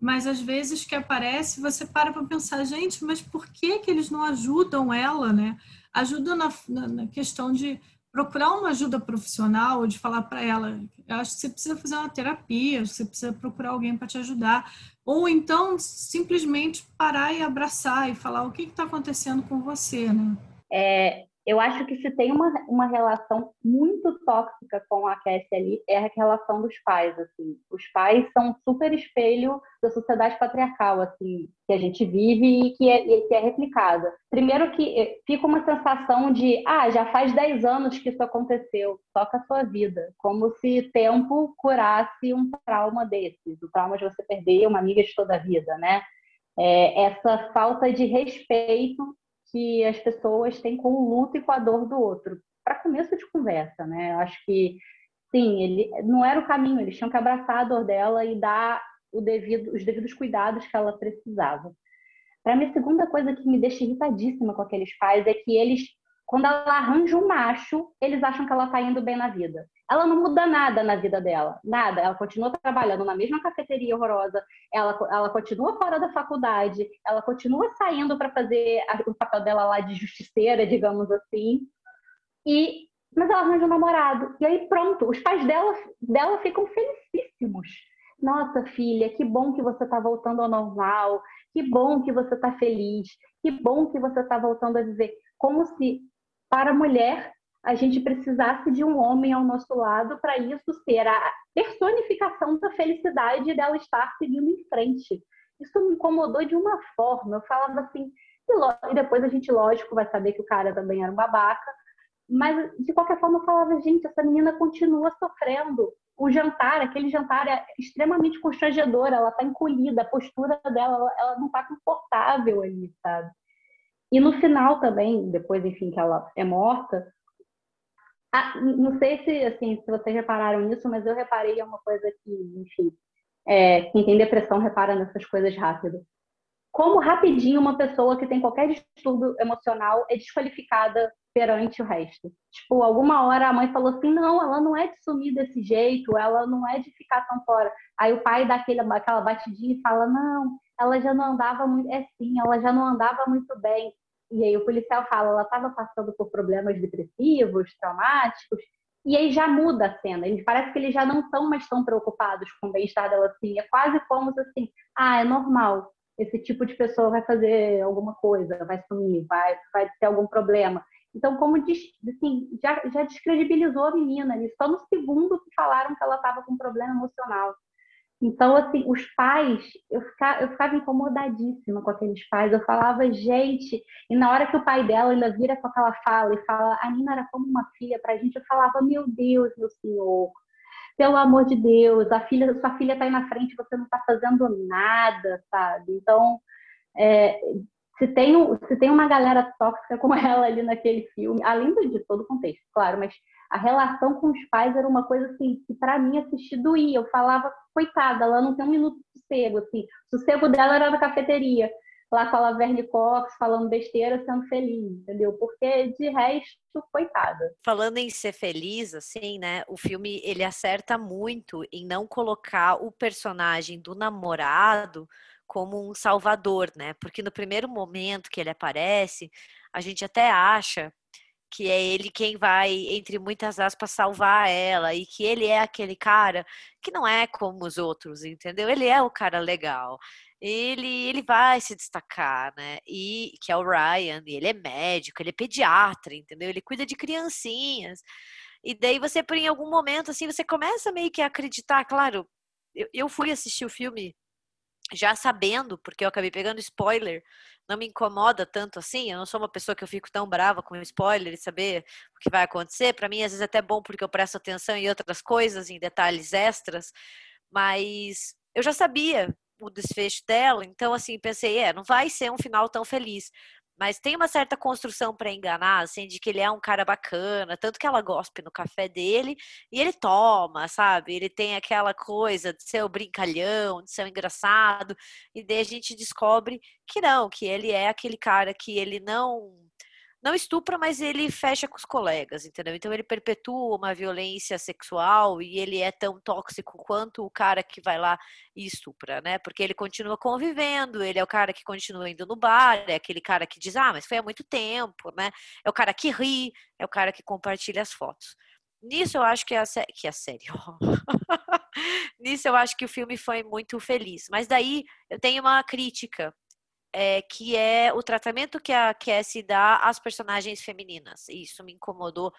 mas às vezes que aparece, você para para pensar, gente, mas por que que eles não ajudam ela, né? Ajuda na, na, na questão de procurar uma ajuda profissional, de falar para ela, eu acho que você precisa fazer uma terapia, você precisa procurar alguém para te ajudar, ou então simplesmente parar e abraçar e falar o que está acontecendo com você, né? É, eu acho que se tem uma, uma relação muito tóxica com a Cassie ali, é a relação dos pais, assim. Os pais são super espelho da sociedade patriarcal, assim, que a gente vive e que é, que é replicada. Primeiro que eh, fica uma sensação de, ah, já faz 10 anos que isso aconteceu, toca a sua vida. Como se tempo curasse um trauma desses, o trauma de você perder uma amiga de toda a vida, né? É, essa falta de respeito que as pessoas têm com o luto e com a dor do outro. Para começo de conversa, né? Eu acho que, sim, ele não era o caminho, eles tinham que abraçar a dor dela e dar devido, os devidos cuidados que ela precisava. Para mim, a segunda coisa que me deixa irritadíssima com aqueles pais é que eles, quando ela arranja um macho, eles acham que ela está indo bem na vida ela não muda nada na vida dela, nada. Ela continua trabalhando na mesma cafeteria horrorosa, ela, ela continua fora da faculdade, ela continua saindo para fazer o papel dela lá de justiceira, digamos assim. E mas ela arranja um namorado. E aí pronto, os pais dela, dela ficam felicíssimos. Nossa, filha, que bom que você está voltando ao normal, que bom que você está feliz, que bom que você está voltando a viver. Como se, para a mulher, a gente precisasse de um homem ao nosso lado para isso ser a personificação da felicidade dela estar seguindo em frente. Isso me incomodou de uma forma. Eu falava assim, e depois a gente, lógico, vai saber que o cara também era um babaca, mas de qualquer forma eu falava, gente, essa menina continua sofrendo. O jantar, aquele jantar é extremamente constrangedor, ela tá encolhida, a postura dela, ela, não tá confortável ali, sabe? E no final também, depois, enfim, que ela é morta, ah, não sei se, assim, se vocês repararam nisso, mas eu reparei uma coisa que, enfim, é, quem tem depressão repara nessas coisas rápido. Como rapidinho uma pessoa que tem qualquer distúrbio emocional é desqualificada perante o resto. Tipo, alguma hora a mãe falou assim: não, ela não é de sumir desse jeito, ela não é de ficar tão fora. Aí o pai dá aquele, aquela batidinha e fala: não, ela já não andava muito. É sim, ela já não andava muito bem. E aí o policial fala, ela estava passando por problemas depressivos, traumáticos, e aí já muda a cena. Eles parece que eles já não estão mais tão preocupados com o bem-estar dela assim. É quase como assim, ah, é normal. Esse tipo de pessoa vai fazer alguma coisa, vai sumir, vai, vai ter algum problema. Então, como assim, já, já descredibilizou a menina ali, só no segundo que falaram que ela estava com problema emocional. Então, assim, os pais, eu ficava, eu ficava incomodadíssima com aqueles pais. Eu falava, gente, e na hora que o pai dela ainda vira com aquela fala e fala, a Nina era como uma filha pra gente, eu falava, meu Deus, meu senhor, pelo amor de Deus, a filha, sua filha tá aí na frente, você não tá fazendo nada, sabe? Então, é, se, tem, se tem uma galera tóxica como ela ali naquele filme, além de todo o contexto, claro, mas a relação com os pais era uma coisa assim que para mim assistir doía. Eu falava, coitada, ela não tem um minuto de sossego, assim. O sossego dela era na cafeteria, lá com a Laverne Cox, falando besteira, sendo feliz, entendeu? Porque de resto, coitada. Falando em ser feliz, assim, né? O filme ele acerta muito em não colocar o personagem do namorado como um salvador, né? Porque no primeiro momento que ele aparece, a gente até acha que é ele quem vai, entre muitas aspas, salvar ela, e que ele é aquele cara que não é como os outros, entendeu? Ele é o cara legal. Ele, ele vai se destacar, né? E que é o Ryan, ele é médico, ele é pediatra, entendeu? Ele cuida de criancinhas. E daí você, por em algum momento, assim, você começa meio que a acreditar, claro, eu, eu fui assistir o filme já sabendo, porque eu acabei pegando spoiler, não me incomoda tanto assim. Eu não sou uma pessoa que eu fico tão brava com spoiler e saber o que vai acontecer. Para mim, às vezes, é até bom porque eu presto atenção em outras coisas, em detalhes extras. Mas eu já sabia o desfecho dela, então, assim, pensei, é, não vai ser um final tão feliz. Mas tem uma certa construção para enganar, assim, de que ele é um cara bacana, tanto que ela gospe no café dele e ele toma, sabe? Ele tem aquela coisa de ser o brincalhão, de ser o engraçado, e daí a gente descobre que não, que ele é aquele cara que ele não não estupra, mas ele fecha com os colegas, entendeu? Então ele perpetua uma violência sexual e ele é tão tóxico quanto o cara que vai lá e estupra, né? Porque ele continua convivendo, ele é o cara que continua indo no bar, é aquele cara que diz, ah, mas foi há muito tempo, né? É o cara que ri, é o cara que compartilha as fotos. Nisso eu acho que a, que a série. Nisso eu acho que o filme foi muito feliz. Mas daí eu tenho uma crítica é, que é o tratamento que a Cassie dá às personagens femininas. E isso me incomodou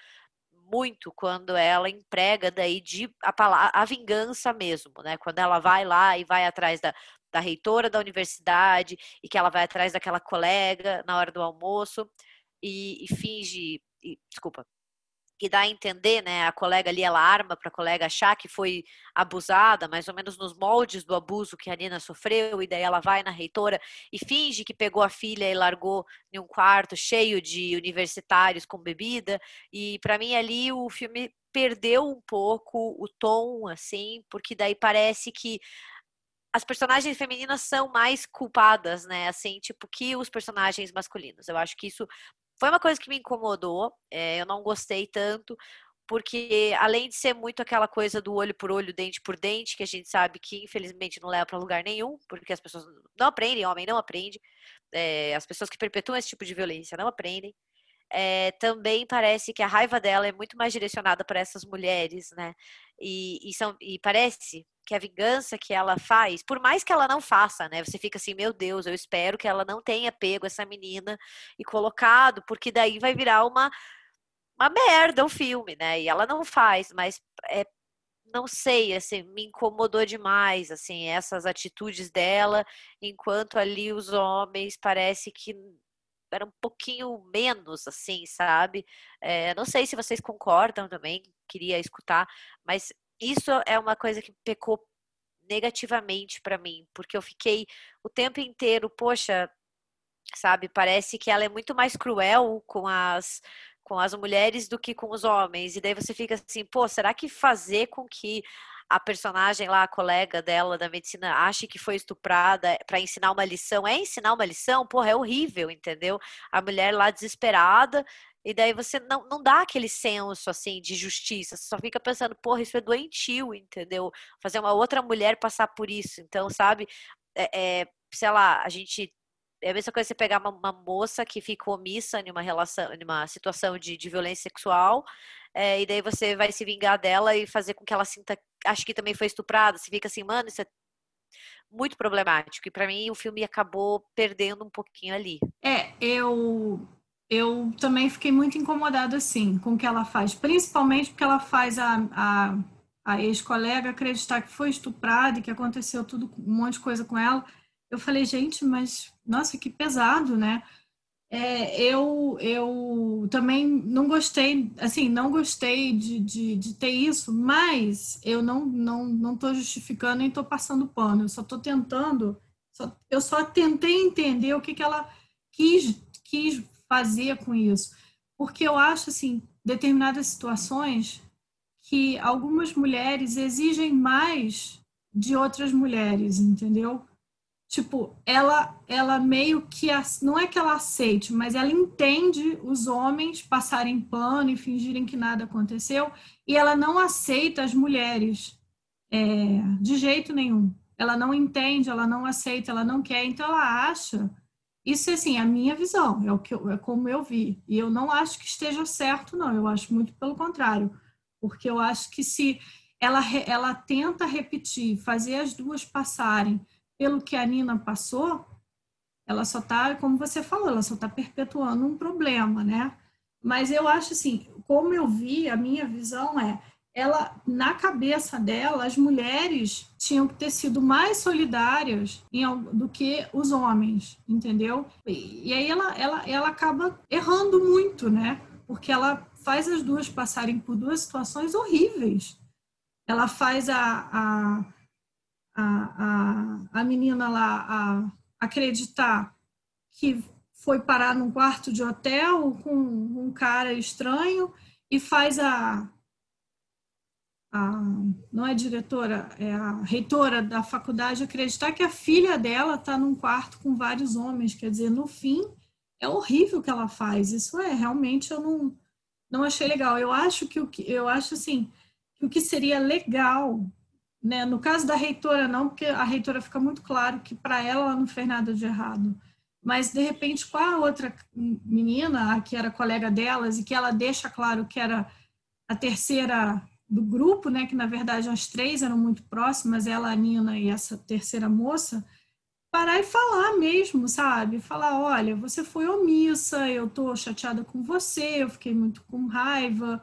muito quando ela emprega daí de a, palavra, a vingança mesmo, né? Quando ela vai lá e vai atrás da, da reitora da universidade e que ela vai atrás daquela colega na hora do almoço e, e finge, e, desculpa, que dá a entender, né? A colega ali, ela arma para a colega achar que foi abusada, mais ou menos nos moldes do abuso que a Nina sofreu, e daí ela vai na reitora e finge que pegou a filha e largou em um quarto cheio de universitários com bebida. E para mim ali o filme perdeu um pouco o tom, assim, porque daí parece que as personagens femininas são mais culpadas, né? Assim, tipo, que os personagens masculinos. Eu acho que isso foi uma coisa que me incomodou, é, eu não gostei tanto, porque além de ser muito aquela coisa do olho por olho, dente por dente, que a gente sabe que infelizmente não leva para lugar nenhum, porque as pessoas não aprendem, homem não aprende, é, as pessoas que perpetuam esse tipo de violência não aprendem. É, também parece que a raiva dela é muito mais direcionada para essas mulheres, né? E, e, são, e parece que a vingança que ela faz, por mais que ela não faça, né? Você fica assim, meu Deus, eu espero que ela não tenha pego essa menina e colocado, porque daí vai virar uma uma merda o filme, né? E ela não faz, mas é, não sei, assim, me incomodou demais, assim, essas atitudes dela, enquanto ali os homens parece que era um pouquinho menos, assim, sabe? É, não sei se vocês concordam também, queria escutar, mas isso é uma coisa que pecou negativamente para mim, porque eu fiquei o tempo inteiro, poxa, sabe, parece que ela é muito mais cruel com as com as mulheres do que com os homens. E daí você fica assim, pô, será que fazer com que a personagem lá, a colega dela da medicina, ache que foi estuprada para ensinar uma lição. É ensinar uma lição? Porra, é horrível, entendeu? A mulher lá desesperada, e daí você não, não dá aquele senso, assim, de justiça. Você só fica pensando, porra, isso é doentio, entendeu? Fazer uma outra mulher passar por isso. Então, sabe, é, é sei lá, a gente é a mesma coisa você pegar uma, uma, moça que fica omissa em uma relação, em uma situação de, de violência sexual, é, e daí você vai se vingar dela e fazer com que ela sinta, acho que também foi estuprada. Você fica assim, mano, isso é muito problemático. E para mim o filme acabou perdendo um pouquinho ali. É, eu eu também fiquei muito incomodada assim com o que ela faz, principalmente porque ela faz a, a, a ex-colega acreditar que foi estuprada e que aconteceu tudo um monte de coisa com ela. Eu falei, gente, mas nossa, que pesado, né? É, eu, eu também não gostei, assim, não gostei de, de, de ter isso, mas eu não não não estou justificando nem estou passando pano, eu só estou tentando, só, eu só tentei entender o que, que ela quis, quis fazer com isso, porque eu acho, assim, determinadas situações que algumas mulheres exigem mais de outras mulheres, entendeu? Tipo, ela ela meio que não é que ela aceite, mas ela entende os homens passarem pano e fingirem que nada aconteceu, e ela não aceita as mulheres é, de jeito nenhum. Ela não entende, ela não aceita, ela não quer, então ela acha. Isso é assim, a minha visão, é o que eu, é como eu vi. E eu não acho que esteja certo, não. Eu acho muito pelo contrário, porque eu acho que se ela ela tenta repetir, fazer as duas passarem pelo que a Nina passou, ela só está, como você falou, ela só está perpetuando um problema, né? Mas eu acho assim, como eu vi, a minha visão é ela, na cabeça dela, as mulheres tinham que ter sido mais solidárias em, do que os homens, entendeu? E, e aí ela, ela, ela acaba errando muito, né? Porque ela faz as duas passarem por duas situações horríveis. Ela faz a, a, a, a, a menina lá a, acreditar que foi parar num quarto de hotel com um cara estranho e faz a, a, não é diretora, é a reitora da faculdade acreditar que a filha dela está num quarto com vários homens. Quer dizer, no fim, é horrível o que ela faz. Isso é, realmente eu não, não achei legal. Eu acho que o que eu acho assim, o que seria legal, né, no caso da reitora não, porque a reitora fica muito claro que para ela ela não fez nada de errado. Mas de repente com a outra menina, a que era colega delas e que ela deixa claro que era a terceira do grupo, né, que na verdade as três eram muito próximas, ela, a Nina e essa terceira moça, parar e falar mesmo, sabe? Falar, olha, você foi omissa, eu tô chateada com você, eu fiquei muito com raiva.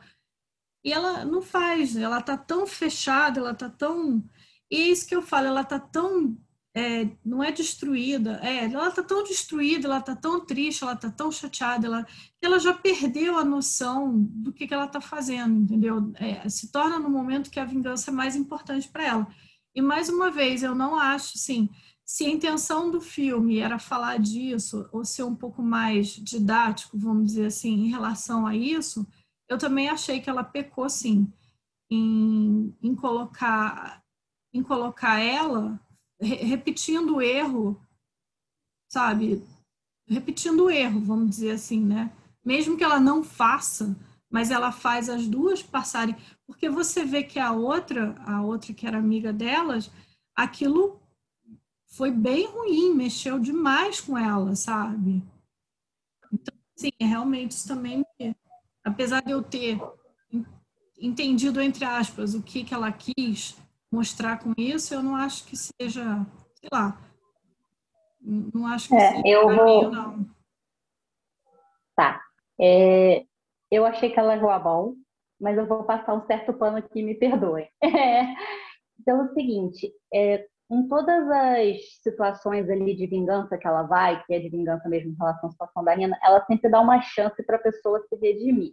E ela não faz, ela tá tão fechada, ela tá tão. E é isso que eu falo, ela tá tão é, não é destruída, é, ela está tão destruída, ela está tão triste, ela está tão chateada, ela, ela já perdeu a noção do que, que ela está fazendo, entendeu? É, se torna no momento que a vingança é mais importante para ela. E mais uma vez, eu não acho, assim, se a intenção do filme era falar disso, ou ser um pouco mais didático, vamos dizer assim, em relação a isso, eu também achei que ela pecou, sim, em, em colocar em colocar ela repetindo o erro, sabe? Repetindo o erro, vamos dizer assim, né? Mesmo que ela não faça, mas ela faz as duas passarem, porque você vê que a outra, a outra que era amiga delas, aquilo foi bem ruim, mexeu demais com ela, sabe? Então, sim, realmente isso também, apesar de eu ter entendido entre aspas o que que ela quis mostrar com isso, eu não acho que seja, sei lá, não acho que é, seja eu vou... não. Tá. É, eu achei que ela errou a mão, mas eu vou passar um certo pano aqui, me perdoem. É, então, é o seguinte, é, em todas as situações ali de vingança que ela vai, que é de vingança mesmo em relação à situação da Nina, ela sempre dá uma chance para a pessoa se redimir.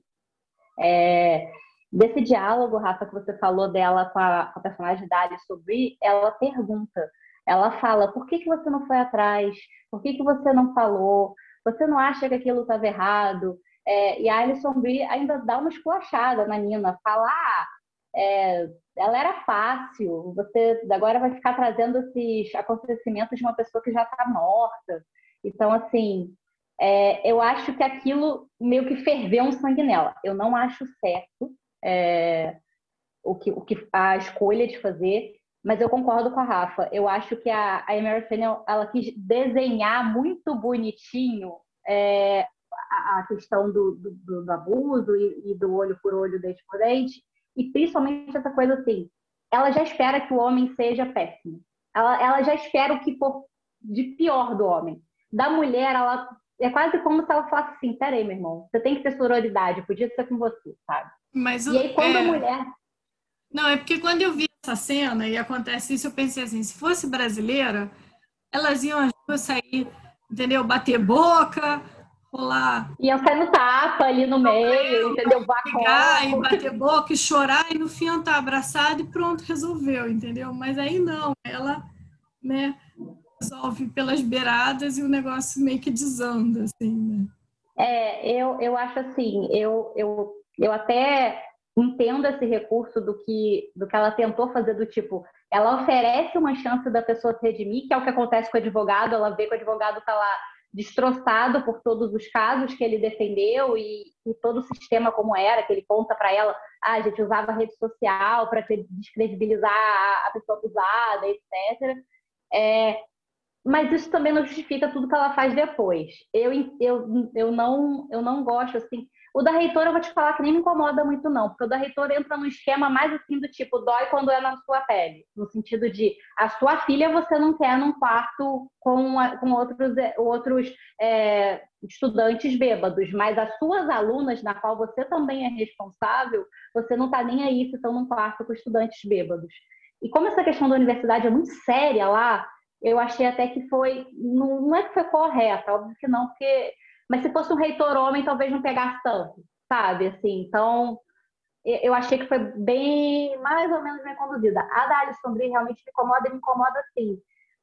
É, Desse diálogo, Rafa, que você falou dela com a, com a personagem da Alice sobre, ela pergunta, ela fala, por que, que você não foi atrás? Por que, que você não falou? Você não acha que aquilo estava errado? É, e a Alison Brie ainda dá uma esculachada na Nina, fala, ah, é, ela era fácil, você agora vai ficar trazendo esses acontecimentos de uma pessoa que já está morta. Então, assim, é, eu acho que aquilo meio que ferveu um sangue nela. Eu não acho certo, é, o, que, o que a escolha de fazer, mas eu concordo com a Rafa. Eu acho que a, a Emery Fennel, ela quis desenhar muito bonitinho é, a, a, questão do, do, do abuso e, e, do olho por olho, dente por dente, e principalmente essa coisa assim, ela já espera que o homem seja péssimo. Ela, ela já espera o que for de pior do homem. Da mulher, ela é quase como se ela falasse assim, peraí, meu irmão, você tem que ter sororidade, podia ser com você, sabe? Mas e aí, quando é... a mulher. Não, é porque quando eu vi essa cena e acontece isso, eu pensei assim: se fosse brasileira, elas iam as duas sair, entendeu? Bater boca, rolar. Iam no tapa ali no meio, entendeu? Brigar e bater boca e chorar, e no fim estar tá abraçado e pronto, resolveu, entendeu? Mas aí não, ela, né, resolve pelas beiradas e o negócio meio que desanda, assim, né? É, eu, eu acho assim, eu, eu eu até entendo esse recurso do que, do que ela tentou fazer, do tipo, ela oferece uma chance da pessoa se redimir, que é o que acontece com o advogado, ela vê que o advogado está lá destroçado por todos os casos que ele defendeu e, e todo o sistema como era, que ele conta para ela, ah, a gente usava a rede social para descredibilizar a, pessoa abusada, etc. É, mas isso também não justifica tudo que ela faz depois. Eu, eu, eu, não, eu não gosto, assim, O da reitora, eu vou te falar que nem me incomoda muito, não, porque o da reitora entra num esquema mais assim do tipo, dói quando é na sua pele. No sentido de, a sua filha você não quer num quarto com, com outros, é, outros é, estudantes bêbados, mas as suas alunas, na qual você também é responsável, você não está nem aí se estão num quarto com estudantes bêbados. E como essa questão da universidade é muito séria lá, eu achei até que foi, não, não é que foi correta, óbvio que não, porque mas se fosse um reitor homem, talvez não pegasse tanto, sabe? Assim, então, eu achei que foi bem, mais ou menos bem conduzida. A da Brie realmente me incomoda e me incomoda assim.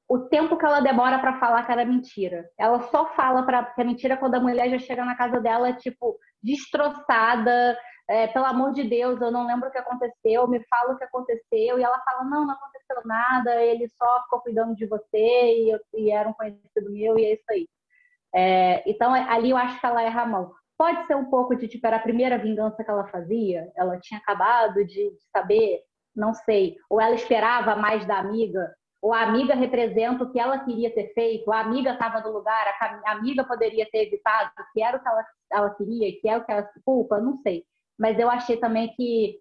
O tempo que ela demora para falar que era mentira. Ela só fala para que é mentira quando a mulher já chega na casa dela, tipo, destroçada. É, pelo amor de Deus, eu não lembro o que aconteceu, me fala o que aconteceu. E ela fala: não, não aconteceu nada, ele só ficou cuidando de você e, eu, e era um conhecido meu, e é isso aí. É, então, ali eu acho que ela erra a mão. Pode ser um pouco de, tipo, era a primeira vingança que ela fazia, ela tinha acabado de, de saber, não sei, ou ela esperava mais da amiga, ou a amiga representa o que ela queria ter feito, a amiga estava no lugar, a amiga poderia ter evitado, que era o que ela, ela queria, que é o que ela se culpa, não sei. Mas eu achei também que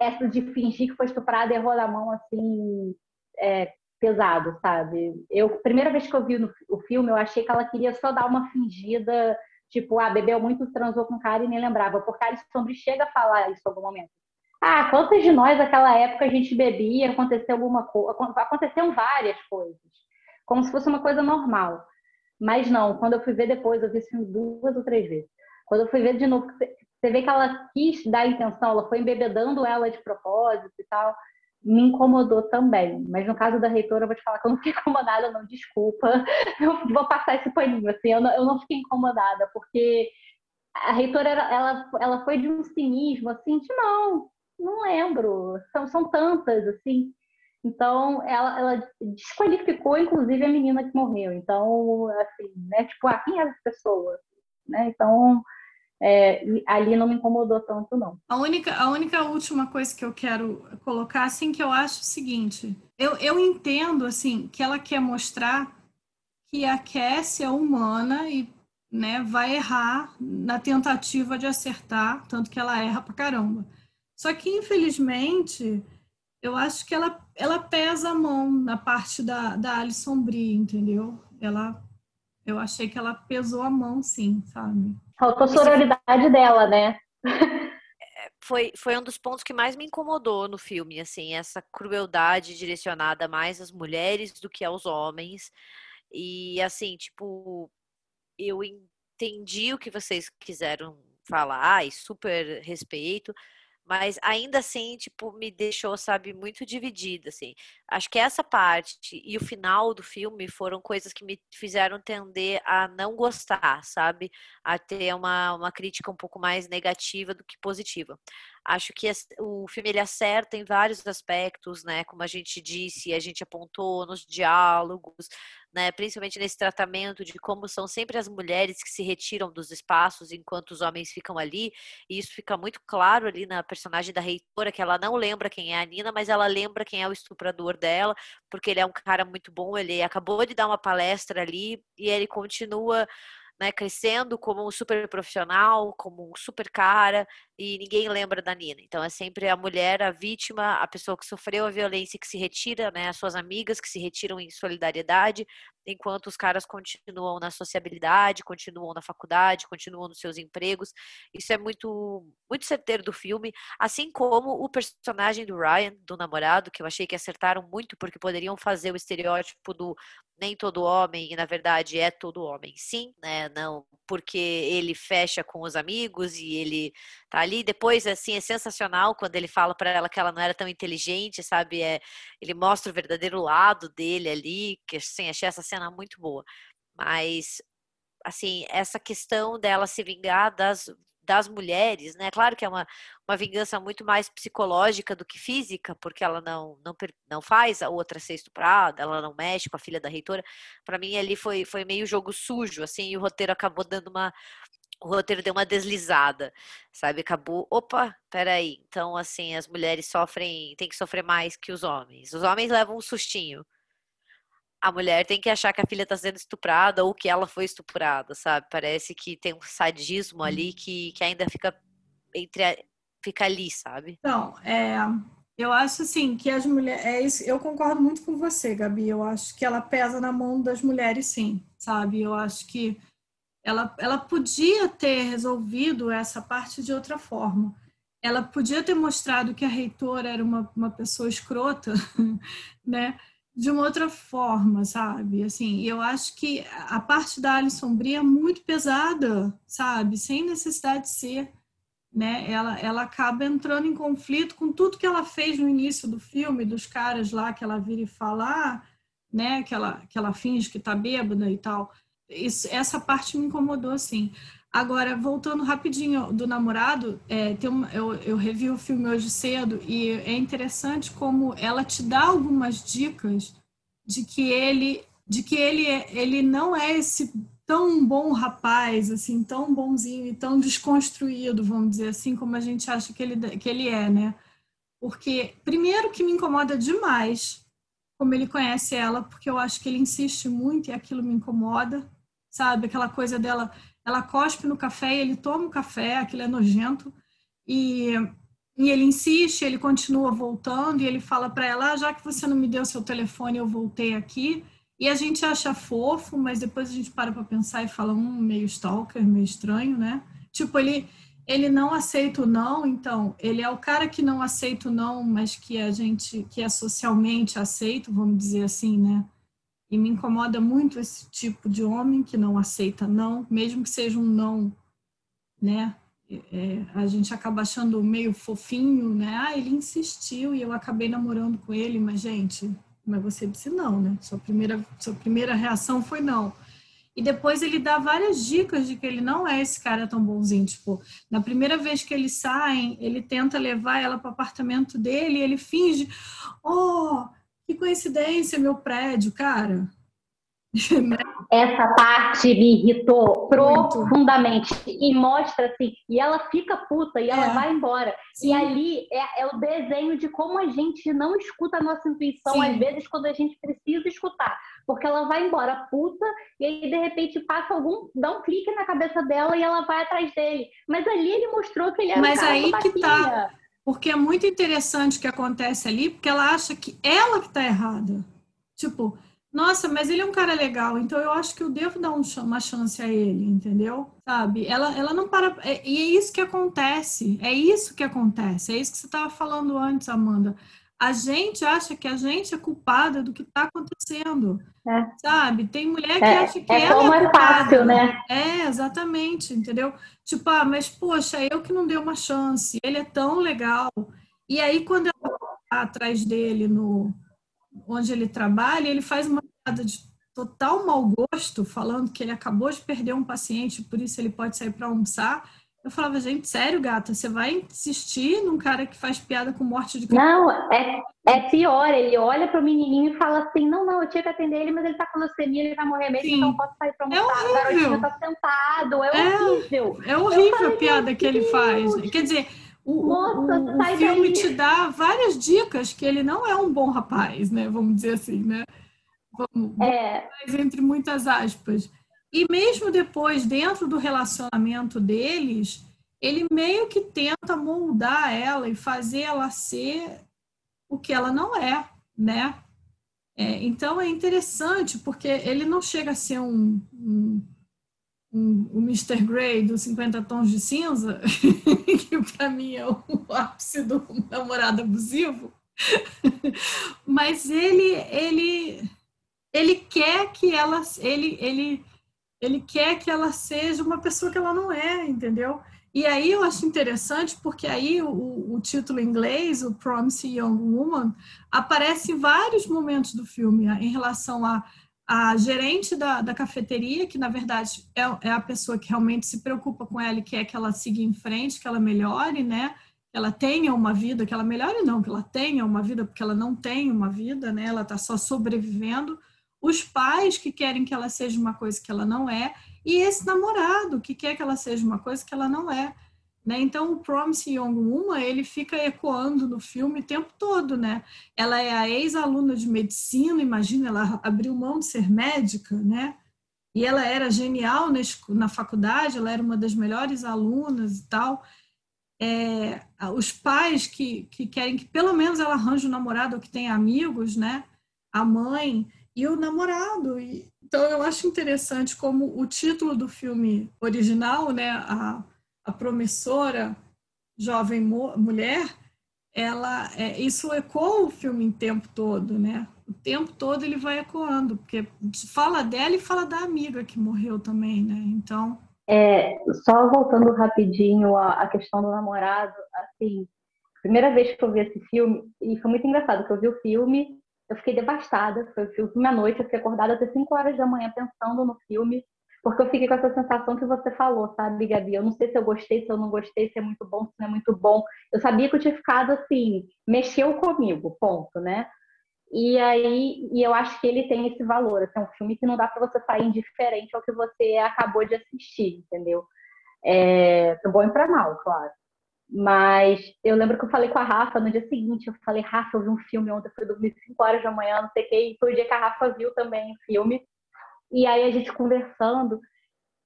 essa de fingir que foi estuprada errou na mão, assim, é, pesado, sabe? Eu, primeira vez que eu vi no, o filme, eu achei que ela queria só dar uma fingida, tipo, ah, bebeu muito, transou com o cara e nem lembrava, porque a Alice Sombri chega a falar isso em algum momento. Ah, quantas de nós naquela época a gente bebia, aconteceu alguma coisa, aconteceram várias coisas, como se fosse uma coisa normal. Mas não, quando eu fui ver depois, eu vi esse filme duas ou três vezes. Quando eu fui ver de novo, você vê que ela quis dar intenção, ela foi embebedando ela de propósito e tal me incomodou também. Mas no caso da reitora, eu vou te falar que eu não fiquei incomodada, não, desculpa. Eu vou passar esse paninho, assim, eu não, eu não fiquei incomodada, porque a reitora, ela, ela foi de um cinismo, assim, de não, não lembro, são, são tantas, assim. Então, ela, ela desqualificou, inclusive, a menina que morreu. Então, assim, né, tipo, ah, quem é essa pessoa? Né? Então, é, ali não me incomodou tanto, não. A única, a única última coisa que eu quero colocar, assim, que eu acho o seguinte, eu, eu entendo, assim, que ela quer mostrar que a Cassie é humana e né, vai errar na tentativa de acertar, tanto que ela erra pra caramba. Só que, infelizmente, eu acho que ela, ela pesa a mão na parte da, da Alison Brie, entendeu? Ela, eu achei que ela pesou a mão, sim, sabe? Faltou sororidade dela, né? Foi, foi um dos pontos que mais me incomodou no filme, assim, essa crueldade direcionada mais às mulheres do que aos homens. E assim, tipo, eu entendi o que vocês quiseram falar e super respeito, mas ainda assim, tipo, me deixou, sabe, muito dividida, assim. Acho que essa parte e o final do filme foram coisas que me fizeram tender a não gostar, sabe? A ter uma, uma crítica um pouco mais negativa do que positiva. Acho que o filme ele acerta em vários aspectos, né? Como a gente disse, a gente apontou nos diálogos, né? Principalmente nesse tratamento de como são sempre as mulheres que se retiram dos espaços enquanto os homens ficam ali. E isso fica muito claro ali na personagem da reitora, que ela não lembra quem é a Nina, mas ela lembra quem é o estuprador dela, porque ele é um cara muito bom. Ele acabou de dar uma palestra ali e ele continua né, crescendo como um super profissional, como um super cara, e ninguém lembra da Nina. Então é sempre a mulher, a vítima, a pessoa que sofreu a violência que se retira, né, as suas amigas que se retiram em solidariedade, enquanto os caras continuam na sociabilidade, continuam na faculdade, continuam nos seus empregos. Isso é muito muito certeiro do filme, assim como o personagem do Ryan, do namorado, que eu achei que acertaram muito porque poderiam fazer o estereótipo do nem todo homem, e na verdade é todo homem, sim, né? Não, porque ele fecha com os amigos e ele tá ali. Depois, assim, é sensacional quando ele fala para ela que ela não era tão inteligente, sabe? É, ele mostra o verdadeiro lado dele ali, que assim, achei essa cena muito boa. Mas, assim, essa questão dela se vingar das das mulheres, né? Claro que é uma, uma vingança muito mais psicológica do que física, porque ela não, não, não faz a outra ser estuprada, ela não mexe com a filha da reitora. Para mim, ali foi, foi meio jogo sujo, assim, e o roteiro acabou dando uma. O roteiro deu uma deslizada, sabe? Acabou. Opa, peraí. Então, assim, as mulheres sofrem, tem que sofrer mais que os homens. Os homens levam um sustinho. A mulher tem que achar que a filha está sendo estuprada ou que ela foi estuprada, sabe? Parece que tem um sadismo ali uhum. que, que ainda fica entre a, fica ali, sabe? Não, é, eu acho assim que as mulheres, é isso, eu concordo muito com você, Gabi. Eu acho que ela pesa na mão das mulheres, sim, sabe? Eu acho que ela, ela podia ter resolvido essa parte de outra forma. Ela podia ter mostrado que a reitora era uma, uma pessoa escrota, né? De uma outra forma, sabe? Assim, eu acho que a parte da Alison Brie é muito pesada, sabe? Sem necessidade de ser né? Ela, ela acaba entrando em conflito com tudo que ela fez no início do filme, dos caras lá que ela vira e fala, né? Que ela, que ela finge que tá bêbada e tal. Isso, essa parte me incomodou, assim. Agora, voltando rapidinho do namorado, é, tem eu, eu revi o filme hoje cedo e é interessante como ela te dá algumas dicas de que ele de que ele, ele não é esse tão bom rapaz, assim, tão bonzinho e tão desconstruído, vamos dizer assim, como a gente acha que ele, que ele é, né? Porque, primeiro, que me incomoda demais como ele conhece ela, porque eu acho que ele insiste muito e aquilo me incomoda, sabe? Aquela coisa dela, ela cospe no café ele toma o café, aquilo é nojento, e, e ele insiste, ele continua voltando, e ele fala para ela: ah, já que você não me deu seu telefone, eu voltei aqui. E a gente acha fofo, mas depois a gente para para pensar e fala, um meio stalker, meio estranho, né? Tipo, ele, ele não aceita o não, então, ele é o cara que não aceita o não, mas que a gente, que é socialmente aceito, vamos dizer assim, né? E me incomoda muito esse tipo de homem que não aceita não, mesmo que seja um não, né? É, a gente acaba achando meio fofinho, né? Ah, ele insistiu e eu acabei namorando com ele, mas, gente, mas você disse não, né? Sua primeira, sua primeira reação foi não. E depois ele dá várias dicas de que ele não é esse cara tão bonzinho. Tipo, na primeira vez que eles saem, ele tenta levar ela para o apartamento dele e ele finge: Oh, que coincidência, meu prédio, cara. Essa parte me irritou profundamente e mostra assim, e ela fica puta e ela é. vai embora. Sim. E ali é, é, o desenho de como a gente não escuta a nossa intuição, Sim. às vezes, quando a gente precisa escutar. Porque ela vai embora puta, e aí de repente passa algum. dá um clique na cabeça dela e ela vai atrás dele. Mas ali ele mostrou que ele era Mas um aí que tá. Porque é muito interessante o que acontece ali, porque ela acha que ela que tá errada. Tipo, nossa, mas ele é um cara legal, então eu acho que eu devo dar um, uma chance a ele, entendeu? Sabe? Ela, ela não para. É, e é isso que acontece. É isso que acontece. É isso que você estava falando antes, Amanda. A gente acha que a gente é culpada do que está acontecendo. É. Sabe? Tem mulher que é, acha que é ela é, é fácil, né? É, exatamente, entendeu? Tipo, ah, mas poxa, eu que não dei uma chance. Ele é tão legal. E aí, quando ela tá atrás dele no, onde ele trabalha, ele faz uma piada de total mau gosto, falando que ele acabou de perder um paciente, por isso ele pode sair para almoçar. Eu falava, gente, sério, gata, você vai insistir num cara que faz piada com morte de criança? Não, é, é pior, ele olha para o menininho e fala assim, não, não, eu tinha que atender ele, mas ele tá com leucemia, ele vai morrer mesmo, Sim. então eu posso sair para é almoçar. É horrível. O garotinho tá sentado, é, é horrível. É horrível a piada que ele faz. Quer dizer, o, Nossa, o, o filme daí. te dá várias dicas que ele não é um bom rapaz, né? Vamos dizer assim, né? Vamos, é. entre muitas aspas. E mesmo depois, dentro do relacionamento deles, ele meio que tenta moldar ela e fazer ela ser o que ela não é, né? É, então é interessante porque ele não chega a ser um, um um, o Mr. Grey dos 50 Tons de Cinza, que para mim é o ápice do namorado abusivo, mas ele, ele, ele quer que ela, ele, ele, ele quer que ela seja uma pessoa que ela não é, entendeu? E aí eu acho interessante porque aí o, o título em inglês, o Promise Young Woman, aparece em vários momentos do filme em relação a a gerente da, da cafeteria, que na verdade é, é, a pessoa que realmente se preocupa com ela e quer que ela siga em frente, que ela melhore, né? Ela tenha uma vida, que ela melhore não, que ela tenha uma vida, porque ela não tem uma vida, né? Ela está só sobrevivendo. Os pais que querem que ela seja uma coisa que ela não é, e esse namorado que quer que ela seja uma coisa que ela não é. Né? Então, o Promising Young Woman, ele fica ecoando no filme o tempo todo, né? Ela é a ex-aluna de medicina, imagina, ela abriu mão de ser médica, né? E ela era genial na faculdade, ela era uma das melhores alunas e tal. É, os pais que, que querem que pelo menos ela arranje um namorado ou que tenha amigos, né? A mãe e o namorado. E, então, eu acho interessante como o título do filme original, né? A, a promissora jovem mulher, ela é, isso ecoa o filme o tempo todo, né? O tempo todo ele vai ecoando, porque fala dela e fala da amiga que morreu também, né? Então. É, só voltando rapidinho à, questão do namorado, assim, primeira vez que eu vi esse filme, e foi muito engraçado, que eu vi o filme, eu fiquei devastada, foi o filme à noite, eu fiquei acordada até 5 horas da manhã pensando no filme, porque eu fiquei com essa sensação que você falou, sabe, Gabi? Eu não sei se eu gostei, se eu não gostei, se é muito bom, se não é muito bom. Eu sabia que eu tinha ficado assim, mexeu comigo, ponto, né? E aí, e eu acho que ele tem esse valor. Assim, é um filme que não dá para você sair indiferente ao que você acabou de assistir, entendeu? É, bom e para mal, claro. Mas eu lembro que eu falei com a Rafa no dia seguinte. Eu falei, Rafa, eu vi um filme ontem, foi dormir 5 horas da manhã, não sei o que. E foi o dia que a Rafa viu também o filme. E aí a gente conversando,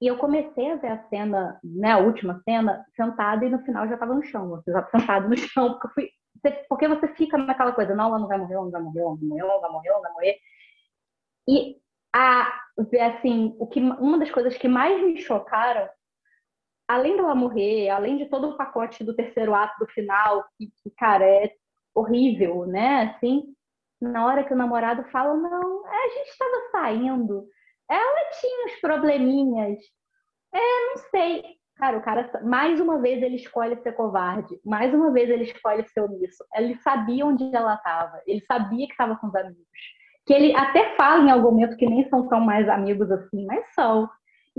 e eu comecei a ver a cena, né, a última cena, sentada e no final já estava no chão, já sentado no chão, porque, fui, porque você fica naquela coisa, não, ela não vai morrer, ela não vai morrer, ela não vai morrer, ela não vai morrer, não vai morrer. E a, assim, o que, uma das coisas que mais me chocaram, além dela morrer, além de todo o pacote do terceiro ato do final, que, que cara, é horrível, né, assim, na hora que o namorado fala, não, a gente estava saindo, ela tinha uns probleminhas. É, não sei. Cara, o cara, mais uma vez ele escolhe ser covarde, mais uma vez ele escolhe ser omisso. Ele sabia onde ela estava, ele sabia que estava com os amigos. Que ele até fala em algum momento que nem são tão mais amigos assim, mas são.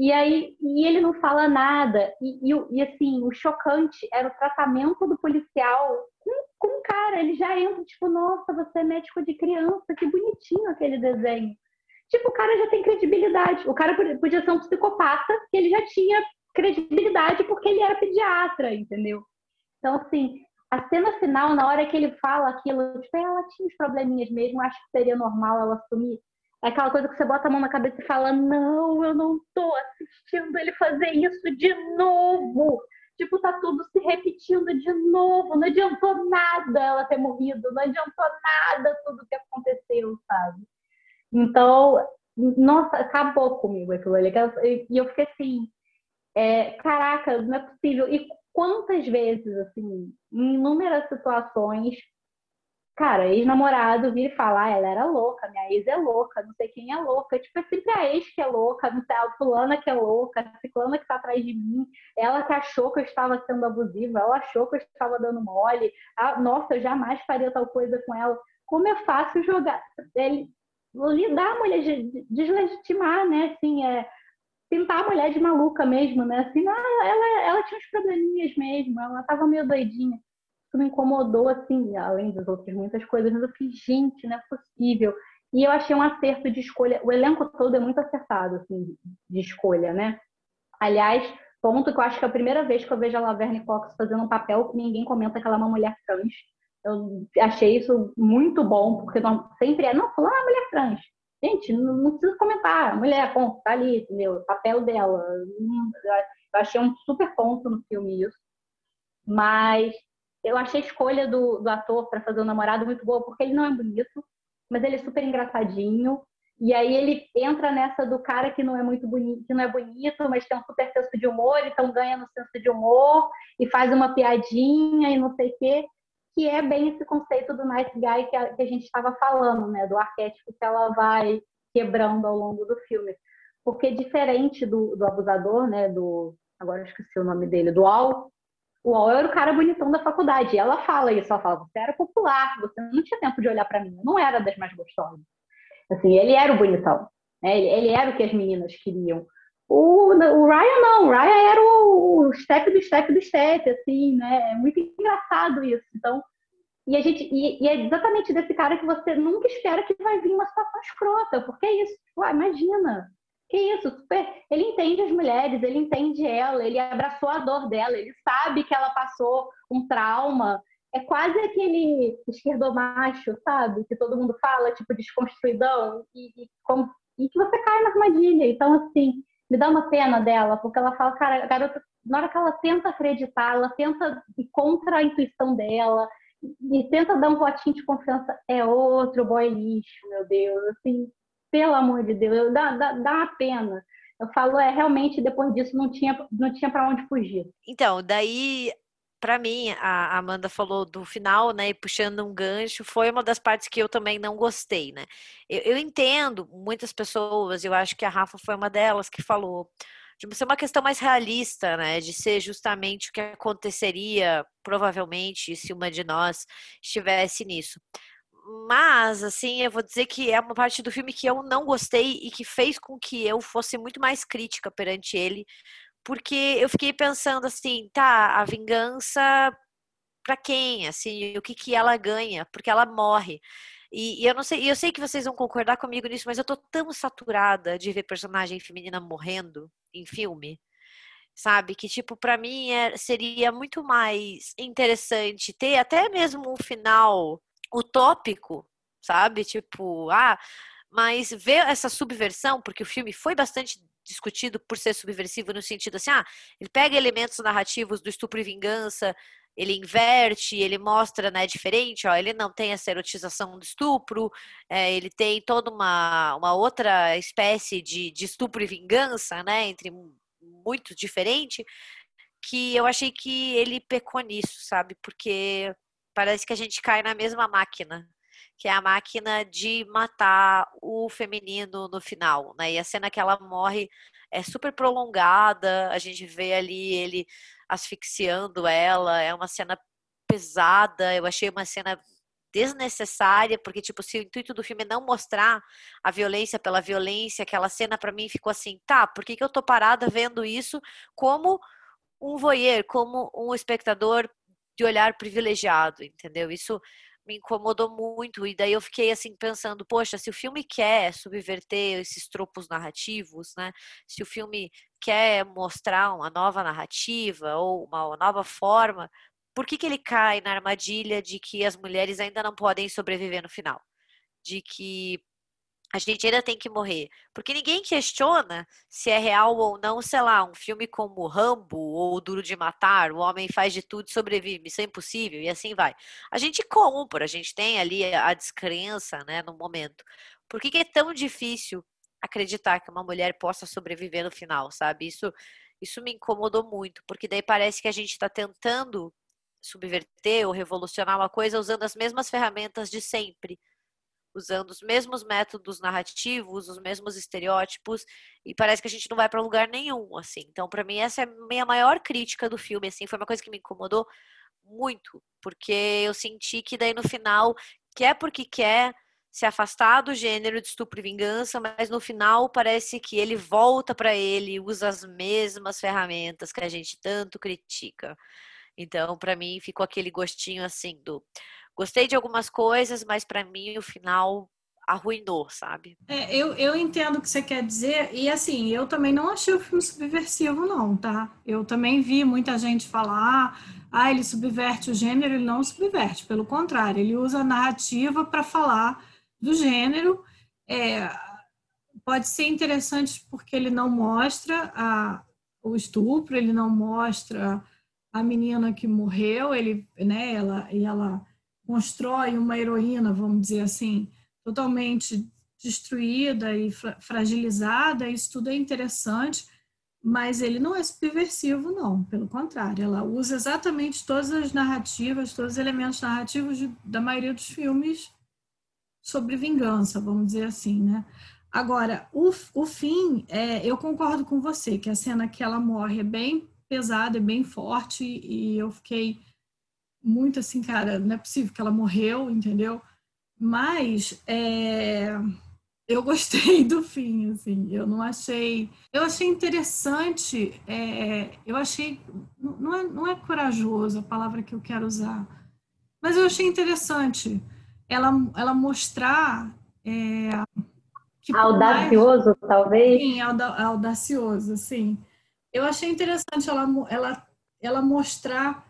E aí, e ele não fala nada. E, e, e assim, o chocante era o tratamento do policial com, com o cara. Ele já entra, tipo, nossa, você é médico de criança, que bonitinho aquele desenho. Tipo, o cara já tem credibilidade. O cara podia ser um psicopata, que ele já tinha credibilidade porque ele era pediatra, entendeu? Então, assim, a cena final, na hora que ele fala aquilo, tipo, ela tinha os probleminhas mesmo, acho que seria normal ela assumir. É aquela coisa que você bota a mão na cabeça e fala: Não, eu não tô assistindo ele fazer isso de novo. Tipo, tá tudo se repetindo de novo. Não adiantou nada ela ter morrido, não adiantou nada tudo que aconteceu, sabe? Então, nossa, acabou comigo aquilo ali. E eu fiquei assim, é, caraca, não é possível. E quantas vezes, assim, em inúmeras situações, cara, ex-namorado vira e fala, ah, ela era louca, minha ex é louca, não sei quem é louca. Tipo, é sempre a ex que é louca, não sei, a fulana que é louca, a ciclana que tá atrás de mim, ela que achou que eu estava sendo abusiva, ela achou que eu estava dando mole, ah, nossa, eu jamais faria tal coisa com ela. Como é fácil jogar. Ele, lidar a mulher, deslegitimar, né? Assim, é, pintar a mulher de maluca mesmo, né? Assim, ah, ela, ela tinha uns probleminhas mesmo, ela tava meio doidinha. Isso me incomodou, assim, além das outras muitas coisas, mas eu fiz, gente, não é possível. E eu achei um acerto de escolha. O elenco todo é muito acertado, assim, de escolha, né? Aliás, ponto que eu acho que é a primeira vez que eu vejo a Laverne Cox fazendo um papel que ninguém comenta que ela é uma mulher trans. Eu achei isso muito bom, porque não, sempre é, não, fulano é mulher trans. Gente, não, não precisa comentar, mulher, ponto, tá ali, entendeu? Papel dela. Eu achei um super ponto no filme isso. Mas eu achei a escolha do, do ator para fazer o namorado muito boa, porque ele não é bonito, mas ele é super engraçadinho. E aí ele entra nessa do cara que não é muito bonito, que não é bonito, mas tem um super senso de humor, então ganha no senso de humor e faz uma piadinha e não sei o quê que é bem esse conceito do nice guy que a, que a gente estava falando, né? Do arquétipo que ela vai quebrando ao longo do filme. Porque diferente do, do abusador, né? Do. Agora eu esqueci o nome dele, do Al. O Al era o cara bonitão da faculdade. E ela fala isso, ela fala, você era popular, você não tinha tempo de olhar para mim, eu não era das mais gostosas. Assim, ele era o bonitão. Né? Ele, ele era o que as meninas queriam. O, o Ryan não, o Ryan era o, o step do step do step, assim, né? É muito engraçado isso. Então, e a gente e, e, é exatamente desse cara que você nunca espera que vai vir uma situação escrota, porque é isso, tipo, ah, imagina, isso, super. Ele entende as mulheres, ele entende ela, ele abraçou a dor dela, ele sabe que ela passou um trauma. É quase aquele esquerdomacho, sabe? Que todo mundo fala, tipo, desconstruidão, e, e, como, e que você cai na armadilha. Então, assim, me dá uma pena dela, porque ela fala, cara, a garota, na hora que ela tenta acreditar, ela tenta ir contra a intuição dela, e tenta dar um votinho de confiança, é outro boy lixo, meu Deus, assim, pelo amor de Deus, dá, dá, dá uma pena. Eu falo, é, realmente, depois disso, não tinha, não tinha para onde fugir. Então, daí, para mim, a Amanda falou do final, né, e puxando um gancho, foi uma das partes que eu também não gostei, né. Eu, eu entendo muitas pessoas, eu acho que a Rafa foi uma delas que falou de ser uma questão mais realista, né? De ser justamente o que aconteceria, provavelmente, se uma de nós estivesse nisso. Mas, assim, eu vou dizer que é uma parte do filme que eu não gostei e que fez com que eu fosse muito mais crítica perante ele, porque eu fiquei pensando assim, tá, a vingança para quem, assim, o que que ela ganha, porque ela morre. E, e, eu não sei, eu sei que vocês vão concordar comigo nisso, mas eu tô tão saturada de ver personagem feminina morrendo em filme, sabe? Que tipo para mim é, seria muito mais interessante ter até mesmo um final utópico, sabe? Tipo, ah, mas ver essa subversão, porque o filme foi bastante discutido por ser subversivo no sentido assim, ah, ele pega elementos narrativos do estupro e vingança, ele inverte, ele mostra, né, diferente, ó, ele não tem essa erotização do estupro, é, ele tem toda uma, uma outra espécie de, de estupro e vingança, né, entre muito diferente, que eu achei que ele pecou nisso, sabe, porque parece que a gente cai na mesma máquina, que é a máquina de matar o feminino no final, né? E a cena que ela morre é super prolongada, a gente vê ali ele asfixiando ela, é uma cena pesada, eu achei uma cena desnecessária, porque tipo, se o intuito do filme é não mostrar a violência pela violência, aquela cena para mim ficou assim, tá, por que, que eu tô parada vendo isso como um voyeur, como um espectador de olhar privilegiado, entendeu? Isso me incomodou muito e daí eu fiquei assim pensando, poxa, se o filme quer subverter esses tropos narrativos, né? Se o filme quer mostrar uma nova narrativa ou uma nova forma, por que que ele cai na armadilha de que as mulheres ainda não podem sobreviver no final? De que a gente ainda tem que morrer. Porque ninguém questiona se é real ou não, sei lá, um filme como Rambo ou Duro de Matar, o homem faz de tudo e sobrevive, isso é impossível, e assim vai. A gente compra, a gente tem ali a descrença, né, no momento. Por que, que é tão difícil acreditar que uma mulher possa sobreviver no final, sabe? Isso, isso me incomodou muito, porque daí parece que a gente está tentando subverter ou revolucionar uma coisa usando as mesmas ferramentas de sempre usando os mesmos métodos narrativos, os mesmos estereótipos, e parece que a gente não vai para lugar nenhum, assim. Então, para mim, essa é a minha maior crítica do filme, assim, foi uma coisa que me incomodou muito, porque eu senti que daí no final, quer porque quer se afastar do gênero de estupro e vingança, mas no final parece que ele volta para ele, usa as mesmas ferramentas que a gente tanto critica. Então, para mim, ficou aquele gostinho assim do Gostei de algumas coisas, mas para mim o final arruinou, sabe? É, eu, eu entendo o que você quer dizer, e assim, eu também não achei o filme subversivo, não, tá? Eu também vi muita gente falar, ah, ele subverte o gênero, ele não subverte, pelo contrário, ele usa a narrativa para falar do gênero. É, pode ser interessante porque ele não mostra a, o estupro, ele não mostra a menina que morreu, ele, né, ela, e ela constrói uma heroína, vamos dizer assim, totalmente destruída e fragilizada, isso tudo é interessante, mas ele não é subversivo, não, pelo contrário, ela usa exatamente todas as narrativas, todos os elementos narrativos de, da maioria dos filmes sobre vingança, vamos dizer assim, né? Agora, o, o fim, é, eu concordo com você, que a cena que ela morre é bem pesada, é bem forte, e eu fiquei muito assim, cara, não é possível que ela morreu, entendeu? Mas é, eu gostei do fim, assim, eu não achei. Eu achei interessante, é, eu achei. Não é, não é corajoso a palavra que eu quero usar, mas eu achei interessante ela, ela mostrar é, tipo, audacioso, mais... talvez? Sim, audacioso, sim. Eu achei interessante ela, ela, ela mostrar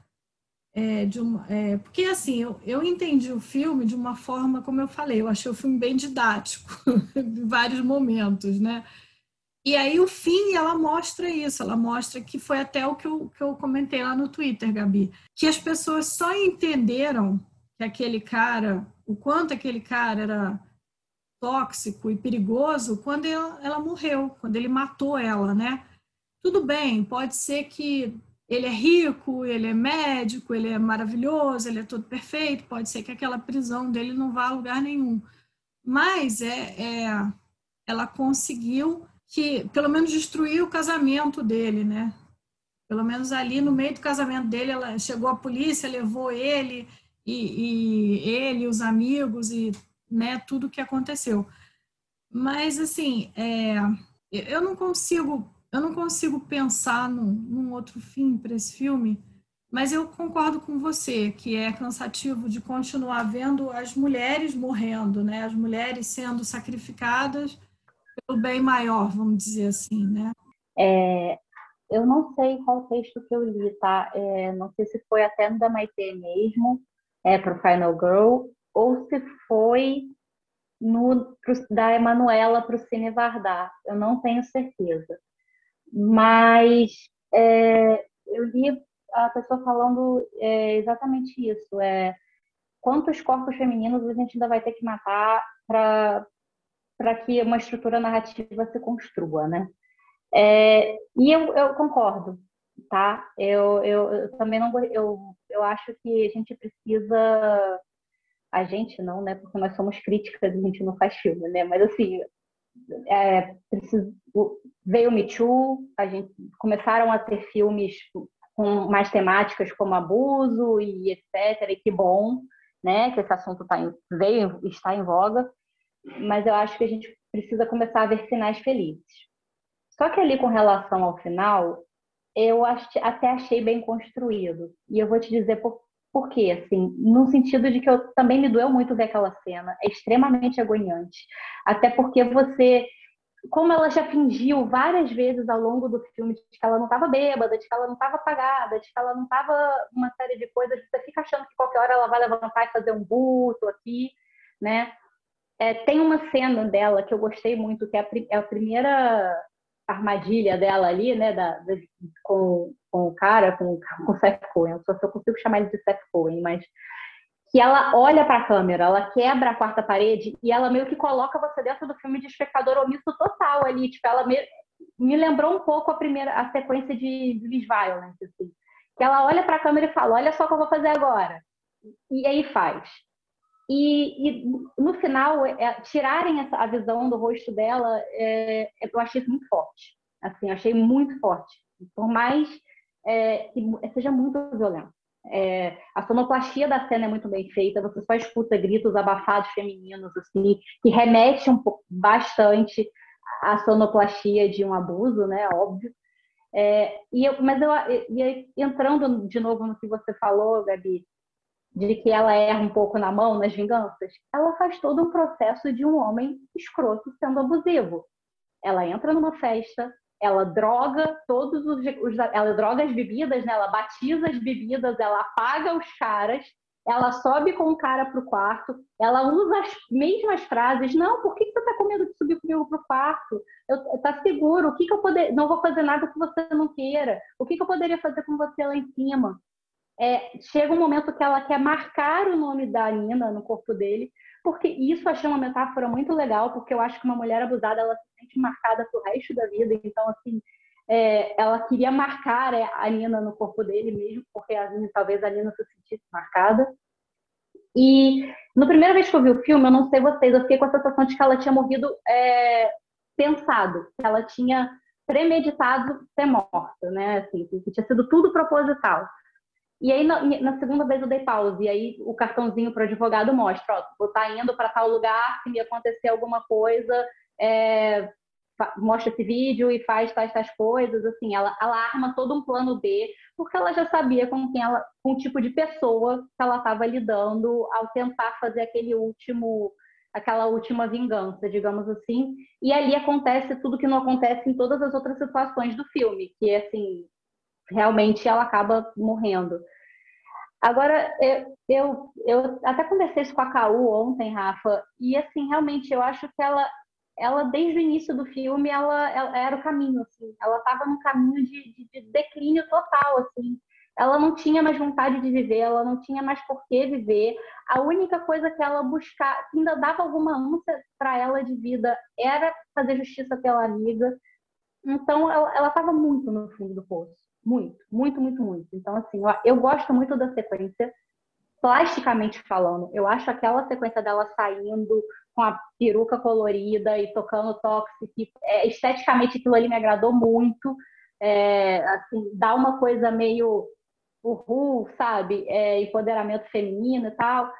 é, de uma, é, porque assim, eu, eu entendi o filme de uma forma, como eu falei, eu achei o filme bem didático em vários momentos, né? E aí o fim ela mostra isso, ela mostra que foi até o que eu, que eu comentei lá no Twitter, Gabi, que as pessoas só entenderam que aquele cara, o quanto aquele cara era tóxico e perigoso quando ela, ela morreu, quando ele matou ela, né? Tudo bem, pode ser que ele é rico, ele é médico, ele é maravilhoso, ele é todo perfeito, pode ser que aquela prisão dele não vá a lugar nenhum. Mas é, é, ela conseguiu que, pelo menos, destruir o casamento dele, né? Pelo menos ali no meio do casamento dele, ela chegou a polícia, levou ele e, e ele, os amigos e né, tudo que aconteceu. Mas assim, é, eu não consigo eu não consigo pensar num, num outro fim para esse filme, mas eu concordo com você que é cansativo de continuar vendo as mulheres morrendo, né? As mulheres sendo sacrificadas pelo bem maior, vamos dizer assim, né? É, eu não sei qual texto que eu li, tá? É, não sei se foi até no da Maite mesmo, é, para o Final Girl, ou se foi no, pro, da Emanuela para o Cine Vardar. Eu não tenho certeza. Mas é, eu li a pessoa falando é, exatamente isso. É, quantos corpos femininos a gente ainda vai ter que matar para que uma estrutura narrativa se construa, né? É, e eu, eu, concordo, tá? Eu, eu, eu, também não eu, eu acho que a gente precisa a gente não, né? Porque nós somos críticas a gente não faz filme, né? Mas assim, é, veio o Me Too, a gente começaram a ter filmes com mais temáticas como abuso e etc. E que bom, né? Que esse assunto tá em, veio está em voga. Mas eu acho que a gente precisa começar a ver finais felizes. Só que ali com relação ao final, eu até achei bem construído. E eu vou te dizer por, por quê, assim, no sentido de que eu também me doeu muito ver aquela cena, é extremamente agoniante. Até porque você, como ela já fingiu várias vezes ao longo do filme de que ela não estava bêbada, de que ela não estava apagada, de que ela não estava uma série de coisas, você fica achando que qualquer hora ela vai levantar e fazer um buto aqui, né? É, tem uma cena dela que eu gostei muito, que é a, é a primeira armadilha dela ali, né, da, da, com, com o cara, com, com o Seth Cohen, só se eu consigo chamar ele de Seth Cohen, mas que ela olha para a câmera, ela quebra a quarta parede e ela meio que coloca você dentro do filme de espectador omisso total ali, tipo, ela me, me lembrou um pouco a primeira, a sequência de Viz Violence, assim, que ela olha para a câmera e fala, olha só o que eu vou fazer agora, e aí faz. E, e, no final, é, tirarem essa, a visão do rosto dela, é, eu achei isso muito forte. Assim, achei muito forte. Por mais é, que seja muito violento. É, a sonoplastia da cena é muito bem feita, você só escuta gritos abafados femininos, assim, que remete um pouco, bastante à sonoplastia de um abuso, né? Óbvio. É, e eu, mas eu, e entrando de novo no que você falou, Gabi, de que ela erra um pouco na mão nas vinganças, ela faz todo um processo de um homem escroto sendo abusivo. Ela entra numa festa, ela droga todos os, os ela droga as bebidas, né? Ela batiza as bebidas, ela apaga os caras, ela sobe com o cara pro quarto, ela usa as mesmas frases. Não, por que, que você tá com medo de subir comigo pro quarto? Eu, tá seguro? O que, que eu poder? Não vou fazer nada que você não queira. O que, que eu poderia fazer com você lá em cima? é, chega um momento que ela quer marcar o nome da Nina no corpo dele, porque isso achei uma metáfora muito legal, porque eu acho que uma mulher abusada ela se sente marcada pro resto da vida, então assim é, ela queria marcar é, a Nina no corpo dele mesmo, porque a Nina, talvez a Nina se sentisse marcada. E na primeira vez que eu vi o filme, eu não sei vocês, eu fiquei com a sensação de que ela tinha morrido é, pensado, que ela tinha premeditado ser morta, né? Assim, que tinha sido tudo proposital. E aí, na, segunda vez eu dei pause, e aí o cartãozinho para o advogado mostra, ó, vou estar tá indo para tal lugar, se me acontecer alguma coisa, é, mostra esse vídeo e faz tais, tais coisas, assim, ela, ela arma todo um plano B, porque ela já sabia com quem ela, com o tipo de pessoa que ela estava lidando ao tentar fazer aquele último, aquela última vingança, digamos assim. E ali acontece tudo que não acontece em todas as outras situações do filme, que assim, realmente ela acaba morrendo. Agora, eu, eu, eu até conversei isso com a Caú ontem, Rafa, e assim, realmente eu acho que ela, ela desde o início do filme, ela, ela era o caminho, assim, ela estava num caminho de, de, de declínio total, assim, ela não tinha mais vontade de viver, ela não tinha mais por que viver. A única coisa que ela buscava, que ainda dava alguma ânsia para ela de vida, era fazer justiça pela amiga. Então, ela estava muito no fundo do poço. Muito, muito, muito, muito. Então, assim, eu gosto muito da sequência, plasticamente falando. Eu acho aquela sequência dela saindo com a peruca colorida e tocando Toxic, é, esteticamente aquilo ali me agradou muito. É, assim, dá uma coisa meio Ru, sabe? É, empoderamento feminino e tal.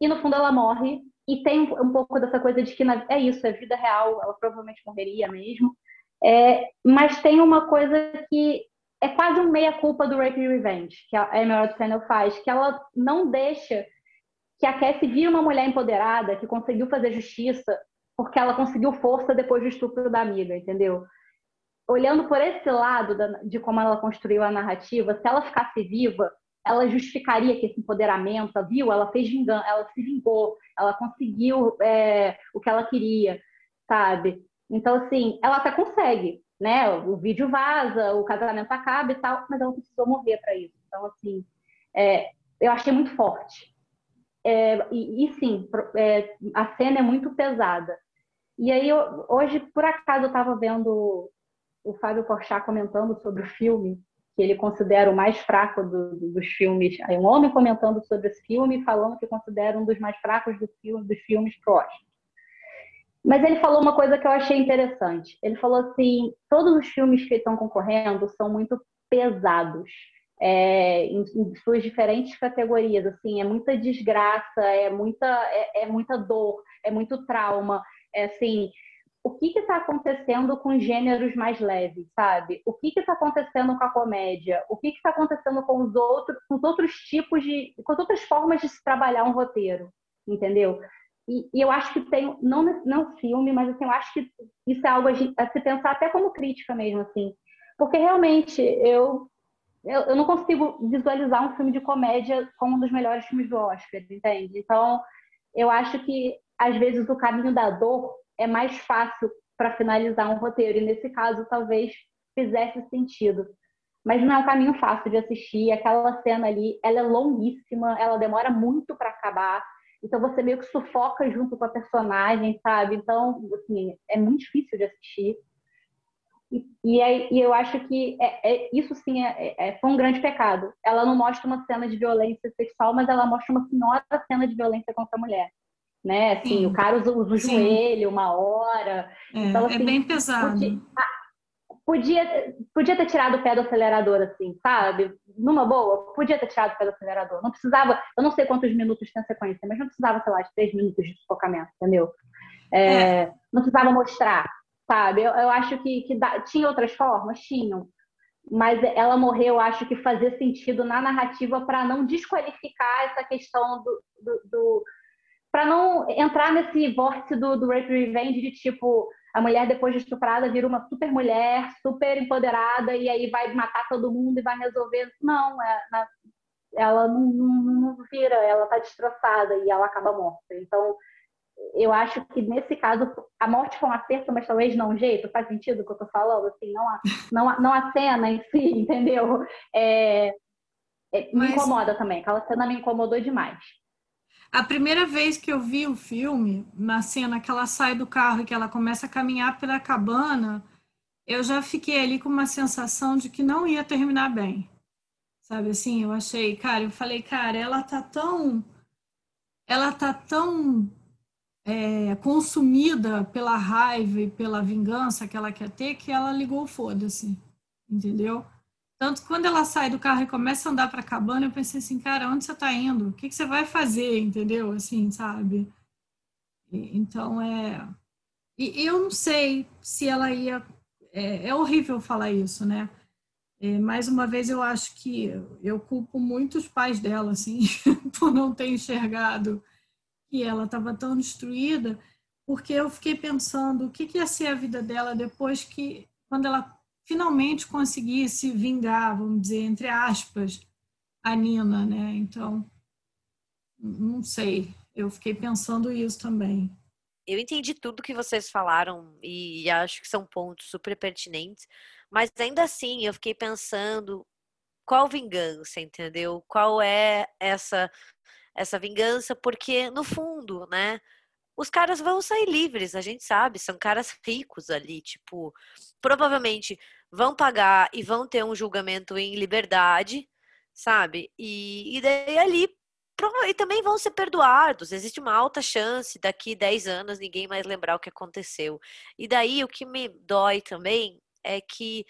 E no fundo ela morre. E tem um pouco dessa coisa de que na, é isso, é vida real, ela provavelmente morreria mesmo. É, mas tem uma coisa que é quase um meia-culpa do Rape Revenge, que a Emerald Fennel faz, que ela não deixa que a Cassie vire uma mulher empoderada, que conseguiu fazer justiça, porque ela conseguiu força depois do estupro da amiga, entendeu? olhando por esse lado da, de como ela construiu a narrativa, se ela ficasse viva, ela justificaria que esse empoderamento, viu? Ela fez vingança, ela se vingou, ela conseguiu é, o que ela queria, sabe? Então, assim, ela até consegue, né? O vídeo vaza, o casamento acaba e tal, mas ela precisou morrer para isso. Então, assim, é, eu achei muito forte. É, e, e, sim, é, a cena é muito pesada. E aí, eu, hoje, por acaso, eu estava vendo o Fábio Porchat comentando sobre o filme, que ele considera o mais fraco do, do, dos filmes. Um homem comentando sobre esse filme, falando que considera um dos mais fracos do filme, dos filmes pro Oscar. Mas ele falou uma coisa que eu achei interessante. Ele falou assim: todos os filmes que estão concorrendo são muito pesados. É, em, em, suas diferentes categorias, assim, é muita desgraça, é muita, é, é muita dor, é muito trauma, é assim, o que está acontecendo com gêneros mais leves, sabe? O que está acontecendo com a comédia? O que está acontecendo com os outros, com os outros tipos de, com as outras formas de se trabalhar um roteiro, entendeu? E, e eu acho que tem, não não filme, mas assim, eu acho que isso é algo a, a se pensar até como crítica mesmo, assim, porque realmente eu eu, eu não consigo visualizar um filme de comédia como um dos melhores filmes do Oscar, entende? Então, eu acho que às vezes o caminho da dor é mais fácil para finalizar um roteiro. E nesse caso, talvez fizesse sentido. Mas não é um caminho fácil de assistir. Aquela cena ali, ela é longuíssima, ela demora muito para acabar. Então você meio que sufoca junto com a personagem, sabe? Então, assim, é muito difícil de assistir. E, e, é, e eu acho que é, é isso sim é, é, foi um grande pecado. Ela não mostra uma cena de violência sexual, mas ela mostra uma senhora cena de violência contra a mulher né? Assim, Sim. o cara usa, usa o Sim. joelho uma hora. É, então, é assim, é bem pesado. Podia, podia, podia, ter tirado o pé do acelerador, assim, sabe? Numa boa, podia ter tirado o pé do acelerador. Não precisava, eu não sei quantos minutos tem a sequência, mas não precisava, sei lá, de três minutos de sufocamento, entendeu? É, é. Não precisava mostrar, sabe? Eu, eu acho que, que dá, tinha outras formas, tinham. Mas ela morreu, acho que fazia sentido na narrativa para não desqualificar essa questão do, do, do para não entrar nesse vórtice do, do rape revenge de tipo a mulher depois de estuprada vira uma super mulher, super empoderada e aí vai matar todo mundo e vai resolver. Não, é, ela não, não, não, vira, ela tá destroçada e ela acaba morta. Então, eu acho que nesse caso a morte foi um acerto, mas talvez não um jeito. Faz sentido o que eu tô falando? Assim, não a, não a, não a cena em si, entendeu? É, é, me mas... incomoda também. Aquela cena me incomodou demais. A primeira vez que eu vi o filme, na cena que ela sai do carro e que ela começa a caminhar pela cabana, eu já fiquei ali com uma sensação de que não ia terminar bem. Sabe assim, eu achei, cara, eu falei, cara, ela tá tão. Ela tá tão é, consumida pela raiva e pela vingança que ela quer ter que ela ligou foda-se, entendeu? Tanto quando ela sai do carro e começa a andar para a cabana, eu pensei assim, cara, onde você está indo? O que, que você vai fazer? Entendeu? Assim, sabe? E, então, é... E eu não sei se ela ia... É, é horrível falar isso, né? É, mais uma vez, eu acho que eu culpo muito os pais dela, assim, por não ter enxergado que ela estava tão destruída, porque eu fiquei pensando o que, que ia ser a vida dela depois que, quando ela finalmente conseguisse vingar, vamos dizer, entre aspas, a Nina, né? Então, não sei, eu fiquei pensando isso também. Eu entendi tudo que vocês falaram e acho que são pontos super pertinentes, mas ainda assim eu fiquei pensando qual vingança, entendeu? Qual é essa essa vingança? Porque no fundo, né? Os caras vão sair livres, a gente sabe, são caras ricos ali, tipo, provavelmente vão pagar e vão ter um julgamento em liberdade, sabe? E, e daí ali e também vão ser perdoados. Existe uma alta chance daqui 10 anos ninguém mais lembrar o que aconteceu. E daí o que me dói também é que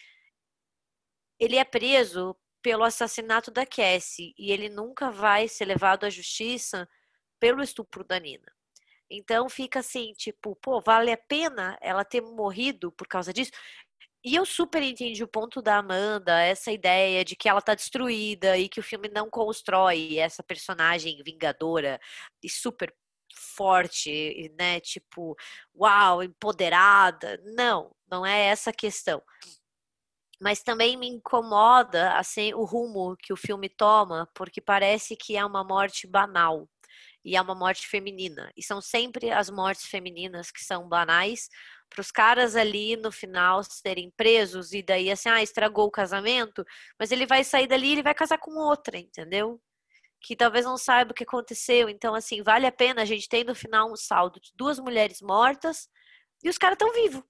ele é preso pelo assassinato da Cassie e ele nunca vai ser levado à justiça pelo estupro da Nina. Então fica assim, tipo, pô, vale a pena ela ter morrido por causa disso? E eu super entendi o ponto da Amanda, essa ideia de que ela tá destruída e que o filme não constrói essa personagem vingadora e super forte, né? Tipo, uau, empoderada. Não, não é essa a questão. Mas também me incomoda assim o rumo que o filme toma, porque parece que é uma morte banal e é uma morte feminina. E são sempre as mortes femininas que são banais, para os caras ali no final serem presos e daí assim, ah, estragou o casamento, mas ele vai sair dali e ele vai casar com outra, entendeu? Que talvez não saiba o que aconteceu. Então, assim, vale a pena a gente ter no final um saldo de duas mulheres mortas e os caras estão vivos.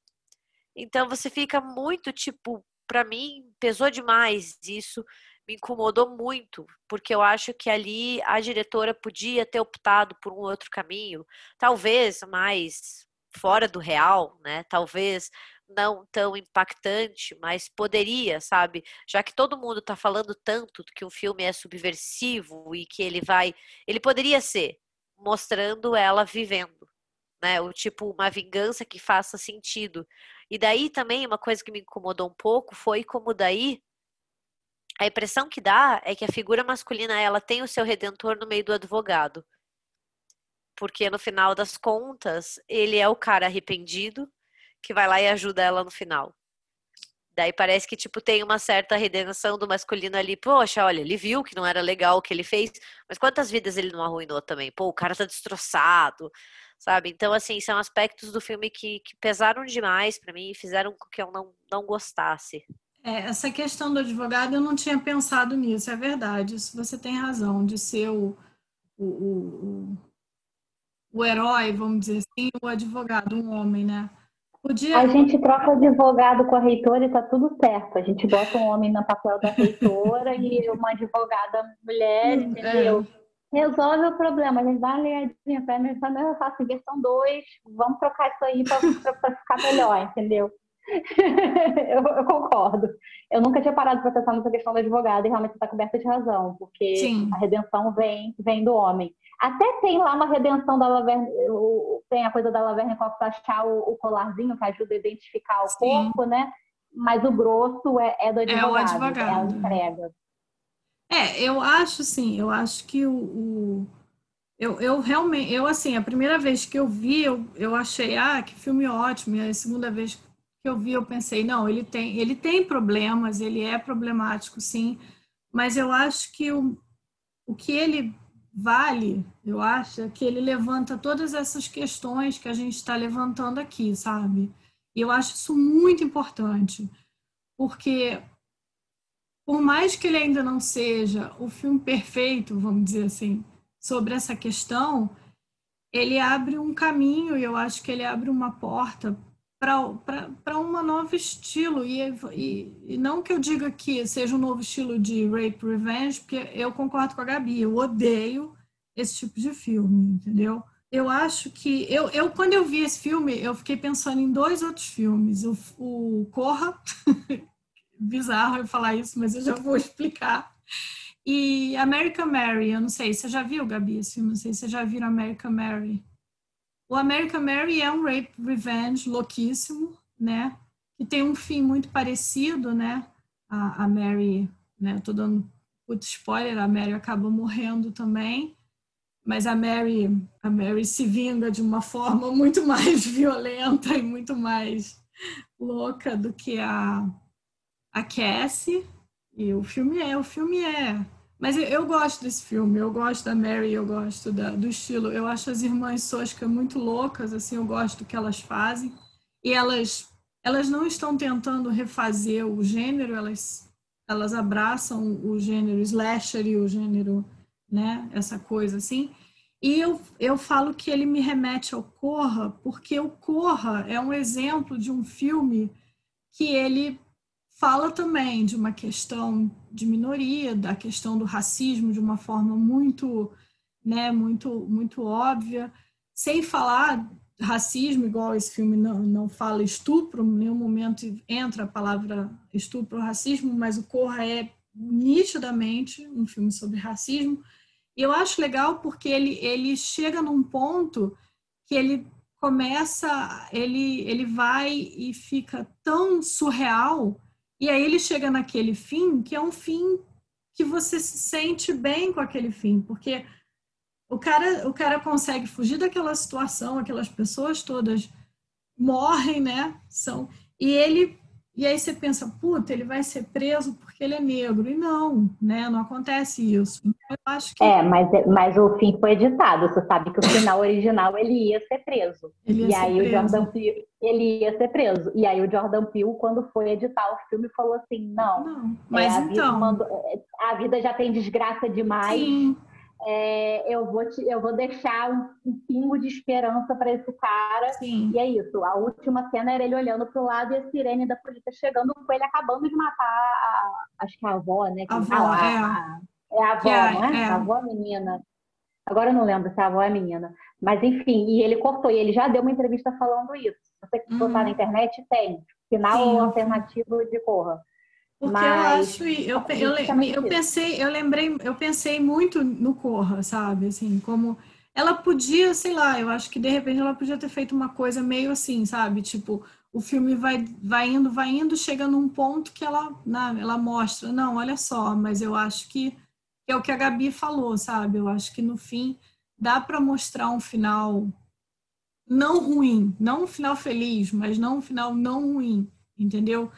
Então você fica muito tipo, para mim pesou demais isso, me incomodou muito, porque eu acho que ali a diretora podia ter optado por um outro caminho, talvez mais fora do real, né? Talvez não tão impactante, mas poderia, sabe? Já que todo mundo está falando tanto que um filme é subversivo e que ele vai, ele poderia ser mostrando ela vivendo, né? O tipo uma vingança que faça sentido. E daí também uma coisa que me incomodou um pouco foi como daí a impressão que dá é que a figura masculina ela tem o seu redentor no meio do advogado porque no final das contas, ele é o cara arrependido que vai lá e ajuda ela no final. Daí parece que, tipo, tem uma certa redenção do masculino ali. Poxa, olha, ele viu que não era legal o que ele fez, mas quantas vidas ele não arruinou também? Pô, o cara tá destroçado, sabe? Então, assim, são aspectos do filme que, que pesaram demais para mim e fizeram com que eu não, não gostasse. É, essa questão do advogado, eu não tinha pensado nisso, é verdade. Isso você tem razão, de ser o, o, o o herói, vamos dizer assim, o advogado, um homem, né? Podia... A gente troca advogado com a reitora e tá tudo certo. A gente bota um homem no papel da reitora e uma advogada mulher, hum, entendeu? É. Resolve o problema. A gente dá uma olhadinha para mim, eu faço versão 2, vamos trocar isso aí para ficar melhor, entendeu? eu, eu, concordo. Eu nunca tinha parado para pensar nessa questão do advogado e realmente está coberta de razão, porque Sim. a redenção vem, vem do homem. Até tem lá uma redenção da Laverne, tem a coisa da Laverne Cox achar o, o, colarzinho que ajuda a identificar o Sim. corpo, né? Mas o grosso é, é do advogado, é o advogado. É entrega. É, eu acho sim, eu acho que o, o, eu, eu realmente, eu assim, a primeira vez que eu vi, eu, eu achei, ah, que filme ótimo, e a segunda vez que eu vi, eu pensei, não, ele tem, ele tem problemas, ele é problemático, sim, mas eu acho que o, o que ele vale, eu acho, que ele levanta todas essas questões que a gente está levantando aqui, sabe? E eu acho isso muito importante, porque por mais que ele ainda não seja o filme perfeito, vamos dizer assim, sobre essa questão, ele abre um caminho e eu acho que ele abre uma porta para um novo estilo. E, e, e, não que eu diga que seja um novo estilo de rape revenge, porque eu concordo com a Gabi, eu odeio esse tipo de filme, entendeu? Eu acho que. Eu, eu, quando eu vi esse filme, eu fiquei pensando em dois outros filmes. O, o Corra, bizarro eu falar isso, mas eu já vou explicar. E American Mary, eu não sei, você já viu, Gabi, esse filme? Não sei se você já viu American Mary. O American Mary é um rape revenge louquíssimo, né? Que tem um fim muito parecido, né? A, a Mary, né? Tô dando puto spoiler, a Mary acaba morrendo também. mas a Mary, a Mary se vinga de uma forma muito mais violenta e muito mais louca do que a, a Cassie. E o filme é, o filme é. Mas eu, eu gosto desse filme, eu gosto da Mary, eu gosto da, do estilo. Eu acho as irmãs Soska muito loucas, assim, eu gosto do que elas fazem. E elas, elas não estão tentando refazer o gênero, elas, elas abraçam o gênero slasher e o gênero, né, essa coisa assim. E eu, eu falo que ele me remete ao Corra, porque o Corra é um exemplo de um filme que ele fala também de uma questão de minoria, da questão do racismo de uma forma muito, né, muito, muito óbvia, sem falar racismo, igual esse filme não, não fala estupro, em nenhum momento entra a palavra estupro ou racismo, mas o Corra é nitidamente um filme sobre racismo. E eu acho legal porque ele, ele chega num ponto que ele começa, ele, ele vai e fica tão surreal e aí ele chega naquele fim, que é um fim que você se sente bem com aquele fim, porque o cara, o cara consegue fugir daquela situação, aquelas pessoas todas morrem, né? São e ele e aí você pensa, puta, ele vai ser preso porque ele é negro. E não, né? Não acontece isso. Então, eu acho que... É, mas, mas o fim foi editado. Você sabe que o final original ele ia ser preso. Ia e ser aí preso. o Jordan Peele, ele ia ser preso. E aí o Jordan Peele, quando foi editar o filme, falou assim, não, não é, mas é, a, então... vida mandou, a vida já tem desgraça demais. Sim é, eu, vou te, eu vou deixar um, um pingo de esperança para esse cara. Sim. E é isso. A última cena era ele olhando para o lado e a sirene da polícia chegando com ele acabando de matar a, acho que a avó, né? Que a avó, a, é. A, é a avó, é, né? É. A avó menina. Agora eu não lembro se a avó é menina. Mas enfim, e ele cortou. E ele já deu uma entrevista falando isso. Se você uhum. botar na internet, tem. Final Sim, alternativo de Corra. Porque Mas, eu acho, eu, eu, eu, eu, pensei, eu lembrei, eu pensei muito no Corra, sabe? Assim, como ela podia, sei lá, eu acho que de repente ela podia ter feito uma coisa meio assim, sabe? Tipo, o filme vai, vai indo, vai indo, chega num ponto que ela, né, ela mostra, não, olha só, mas eu acho que é o que a Gabi falou, sabe? Eu acho que no fim dá para mostrar um final não ruim, não um final feliz, mas não um final não ruim, entendeu?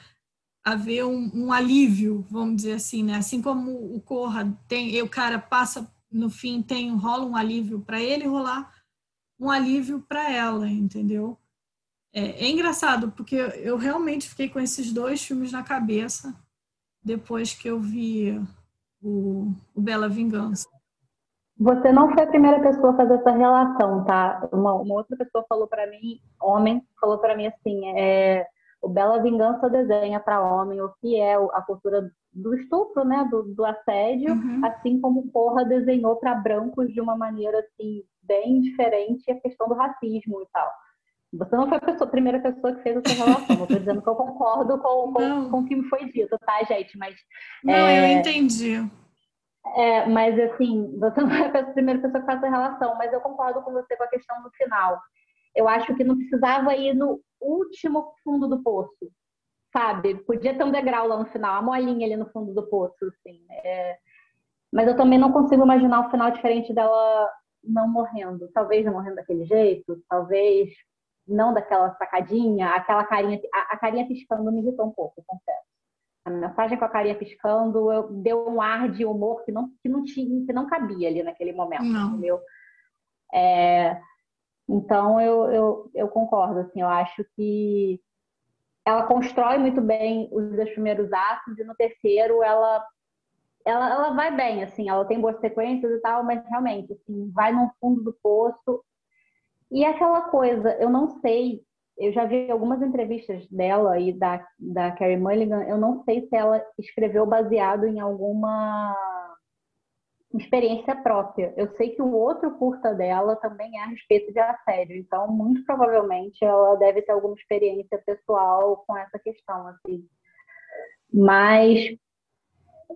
Haver um, um, alívio, vamos dizer assim, né? Assim como o Corra tem, o cara passa no fim tem rola um alívio para ele rolar um alívio para ela, entendeu? É, é, engraçado porque eu realmente fiquei com esses dois filmes na cabeça depois que eu vi o, o Bela Vingança. Você não foi a primeira pessoa a fazer essa relação, tá? Uma, uma outra pessoa falou para mim, homem, falou para mim assim, é, o Bela Vingança desenha para homem o que é a cultura do estupro, né, do, do assédio, uhum. assim como Porra desenhou para brancos de uma maneira assim bem diferente a questão do racismo e tal. Você não foi a, pessoa, a primeira pessoa que fez essa relação. Não estou dizendo que eu concordo com, com, com, o que me foi dito, tá, gente? Mas não, é, eu entendi. É, mas assim, você não é a primeira pessoa que faz essa relação, mas eu concordo com você com a questão do final eu acho que não precisava ir no último fundo do poço, sabe? Podia ter um degrau lá no final, a molinha ali no fundo do poço, assim. É... Mas eu também não consigo imaginar um final diferente dela não morrendo. Talvez não morrendo daquele jeito, talvez não daquela sacadinha, aquela carinha, a, a carinha piscando me irritou um pouco, confesso. A mensagem com a carinha piscando eu, deu um ar de humor que não, que não tinha, que não cabia ali naquele momento, não. entendeu? É, então, eu, eu, eu concordo, assim, eu acho que ela constrói muito bem os dois primeiros atos e no terceiro ela, ela, ela vai bem, assim, ela tem boas sequências e tal, mas realmente, assim, vai no fundo do poço. E aquela coisa, eu não sei, eu já vi algumas entrevistas dela e da, da Carrie Mulligan, eu não sei se ela escreveu baseado em alguma experiência própria. Eu sei que o outro curta dela também é a respeito de assédio, então muito provavelmente ela deve ter alguma experiência pessoal com essa questão, assim. Mas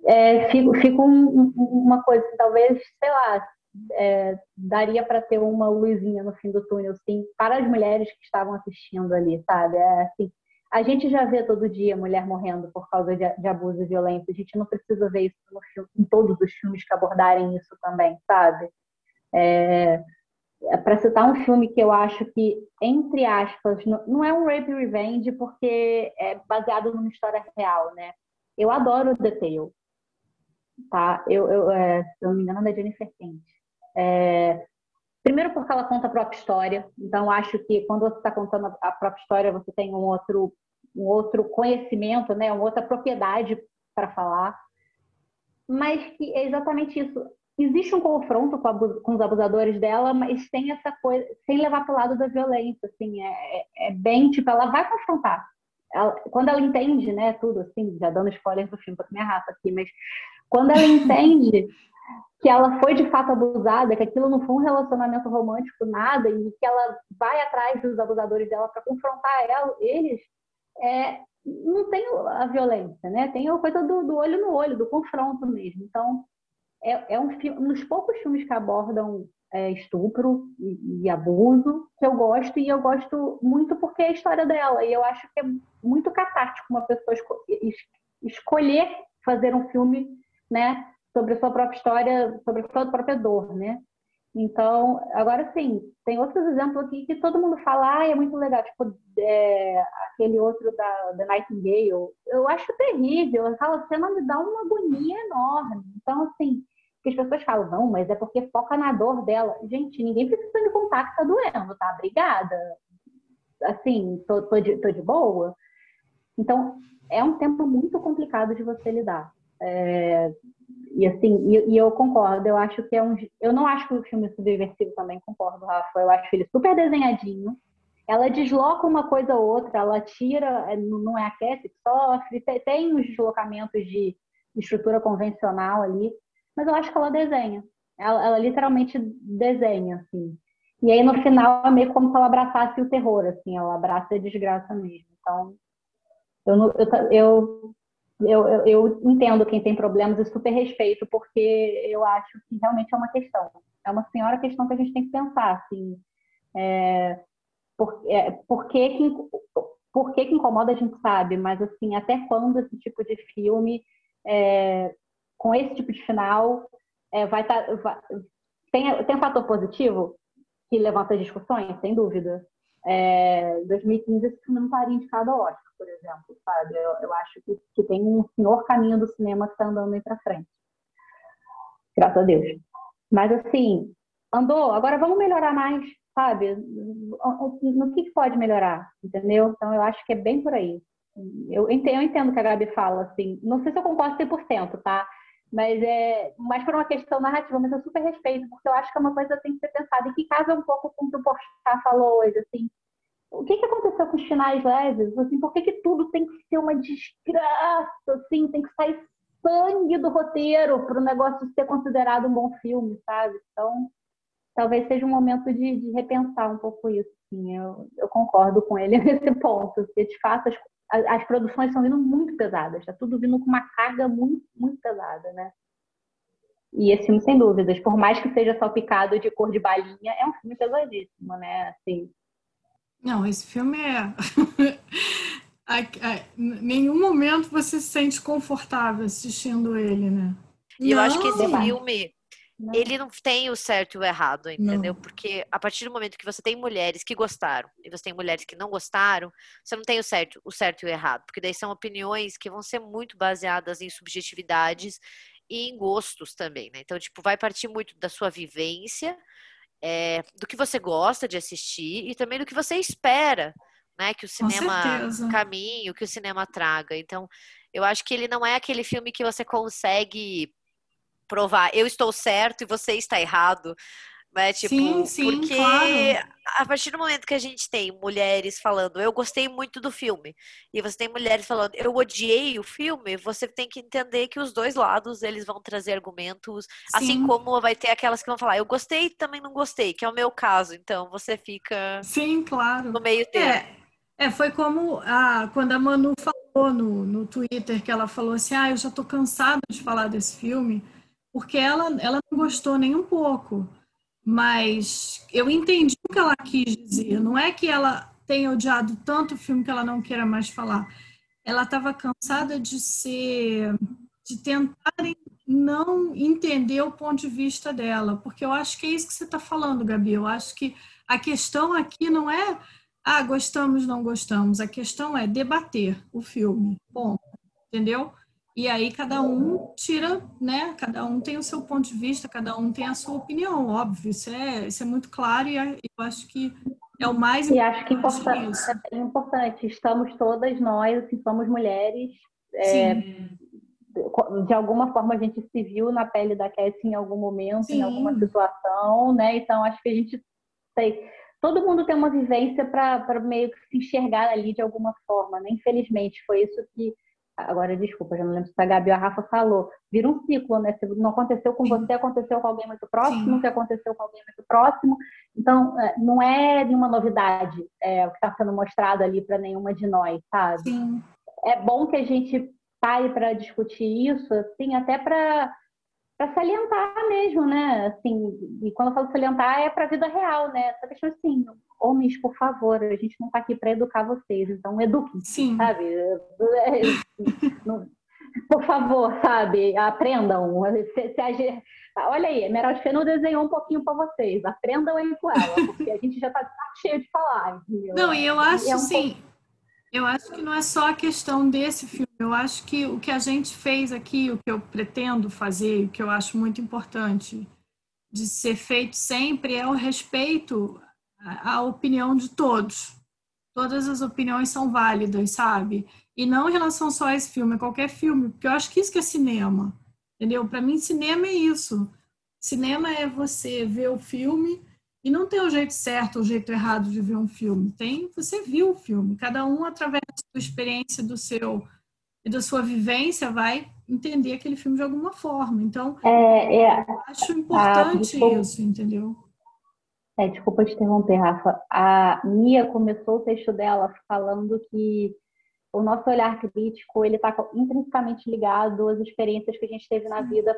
é, fico um, uma coisa, talvez, sei lá, é, daria para ter uma luzinha no fim do túnel, sim, para as mulheres que estavam assistindo ali, sabe? É, assim, a gente já vê todo dia mulher morrendo por causa de, de abuso e violência. A gente não precisa ver isso filme, em todos os filmes que abordarem isso também, sabe? É, é para citar um filme que eu acho que, entre aspas, não é um rape revenge porque é baseado numa história real, né? Eu adoro The Tale, tá? Eu, eu é, se eu não me engano, é da Jennifer Kent. É, primeiro porque ela conta a própria história, então acho que quando você está contando a própria história, você tem um outro, um outro conhecimento, né? Uma outra propriedade para falar. Mas que é exatamente isso existe um confronto com, com, os abusadores dela, mas tem essa coisa, sem levar para o lado da violência, assim, é, é, é, bem, tipo, ela vai confrontar. Ela, quando ela entende, né, tudo, assim, já dando spoiler do filme, porque minha raça aqui, mas quando ela entende que ela foi de fato abusada, que aquilo não foi um relacionamento romântico, nada, e que ela vai atrás dos abusadores dela para confrontar ela, eles, é, não tem a violência, né? Tem a coisa do, do olho no olho, do confronto mesmo. Então, é, é um, um dos poucos filmes que abordam é, estupro e, e, abuso que eu gosto e eu gosto muito porque é a história dela e eu acho que é muito catártico uma pessoa esco es escolher fazer um filme né sobre a sua própria história sobre a sua própria dor né então agora sim tem outros exemplos aqui que todo mundo fala ah, é muito legal tipo é, aquele outro da, da Nightingale eu acho terrível aquela cena me dá uma agonia enorme então assim que as pessoas falam, não, mas é porque foca na dor dela. Gente, ninguém precisa me contar que tá doendo, tá? Obrigada. Assim, tô, tô, de, tô de boa. Então, é um tempo muito complicado de você lidar. É, e assim, e, e, eu concordo, eu acho que é um. Eu não acho que o filme é subversivo também, concordo, Rafa. Eu acho ele super desenhadinho. Ela desloca uma coisa ou outra, ela tira, é, não é a sofre, tem os deslocamentos de estrutura convencional ali, mas eu acho que ela desenha. Ela, ela literalmente desenha, assim. E aí no final é meio como se ela abraçasse o terror, assim, ela abraça a desgraça mesmo. Então, eu, eu, eu, eu, eu entendo quem tem problemas e super respeito, porque eu acho que realmente é uma questão. É uma senhora questão que a gente tem que pensar, assim. É, por, é, por, que, que, por que, que incomoda a gente sabe, mas assim, até quando esse tipo de filme é, com esse tipo de final, é, vai estar. Tá, tem, tem um fator positivo que levanta discussões, sem dúvida. É, 2015 esse filme não estaria indicado ao Oscar, por exemplo, sabe? Eu, eu acho que, que, tem um senhor caminho do cinema que está andando aí para frente. Graças a Deus. Mas assim, andou, agora vamos melhorar mais, sabe? No que, que pode melhorar, entendeu? Então eu acho que é bem por aí. Eu entendo, eu entendo que a Gabi fala, assim. Não sei se eu concordo 100%, tá? Mas é mais por uma questão narrativa, mas eu super respeito, porque eu acho que é uma coisa que tem que ser pensada e que casa um pouco com o que o Porchat falou hoje, assim. O que, que aconteceu com os finais leves? Assim, por que, que tudo tem que ser uma desgraça, assim, tem que sair sangue do roteiro para o negócio ser considerado um bom filme, sabe? Então, talvez seja um momento de, de repensar um pouco isso. Assim. Eu, eu concordo com ele nesse ponto, porque de fato as, as produções estão vindo muito pesadas, está tudo vindo com uma carga muito, muito pesada, né? E esse filme, sem dúvidas, por mais que seja salpicado de cor de balinha, é um filme pesadíssimo, né? Assim. Não, esse filme é. em nenhum momento você se sente confortável assistindo ele, né? E eu acho que esse filme não. Ele não tem o certo e o errado, entendeu? Não. Porque a partir do momento que você tem mulheres que gostaram e você tem mulheres que não gostaram, você não tem o certo, o certo e o errado, porque daí são opiniões que vão ser muito baseadas em subjetividades e em gostos também, né? Então, tipo, vai partir muito da sua vivência, é, do que você gosta de assistir e também do que você espera, né? Que o cinema caminhe, que o cinema traga. Então, eu acho que ele não é aquele filme que você consegue provar eu estou certo e você está errado. Né? Tipo, sim, sim, porque claro. a partir do momento que a gente tem mulheres falando, eu gostei muito do filme, e você tem mulheres falando, eu odiei o filme, você tem que entender que os dois lados eles vão trazer argumentos, assim sim. assim como vai ter aquelas que vão falar, eu gostei e também não gostei, que é o meu caso, então você fica sim, claro. no meio termo. É, é foi como a, quando a Manu falou no, no Twitter que ela falou assim, ah, eu já tô cansada de falar desse filme porque ela, ela não gostou nem um pouco. Mas eu entendi o que ela quis dizer. Não é que ela tenha odiado tanto o filme que ela não queira mais falar. Ela estava cansada de ser, de tentarem não entender o ponto de vista dela, porque eu acho que é isso que você está falando, Gabi. Eu acho que a questão aqui não é ah, gostamos, não gostamos. A questão é debater o filme. Bom, entendeu? E aí cada um tira, né? Cada um tem o seu ponto de vista, cada um tem a sua opinião, óbvio. Isso é, isso é muito claro e eu acho que é o mais importante. E acho que importante, é importante. Estamos todas nós, assim, somos mulheres. É, de alguma forma a gente se viu na pele da Cassie em algum momento, Sim. em alguma situação, né? Então acho que a gente tem todo mundo tem uma vivência para meio que se enxergar ali de alguma forma, né? Infelizmente, foi isso que. Agora, desculpa, já não lembro se a Gabi ou a Rafa falou. Vira um ciclo, né? Se não aconteceu com você, aconteceu com alguém muito próximo, que aconteceu com alguém muito próximo. Então, é, não é nenhuma novidade é, o que está sendo mostrado ali para nenhuma de nós, sabe? Sim. É bom que a gente pare para discutir isso, assim, até para para salientar mesmo, né? Assim, e quando eu falo salientar é para a vida real, né? Essa questão assim, homens, por favor, a gente não está aqui para educar vocês, então eduquem, Sim. sabe? por favor, sabe? Aprendam. Se, se olha aí, Meral Feno desenhou um pouquinho para vocês. Aprendam aí com ela, porque a gente já está cheio de falar. Entendeu? Não, e eu acho, é um sim. Pouco... Eu acho que não é só a questão desse filme. Eu acho que o que a gente fez aqui, o que eu pretendo fazer, o que eu acho muito importante de ser feito sempre é o respeito à opinião de todos. Todas as opiniões são válidas, sabe? E não em relação só a esse filme, a qualquer filme, porque eu acho que isso que é cinema. Entendeu? Para mim, cinema é isso. Cinema é você ver o filme e não tem o jeito certo ou o jeito errado de ver um filme. Tem, você viu o filme. Cada um, através da sua experiência, do seu e da sua vivência, vai entender aquele filme de alguma forma. Então, é, é, eu acho importante ah, isso, entendeu? É, desculpa te interromper, Rafa. A Mia começou o texto dela falando que o nosso olhar crítico ele está intrinsecamente ligado às experiências que a gente teve na vida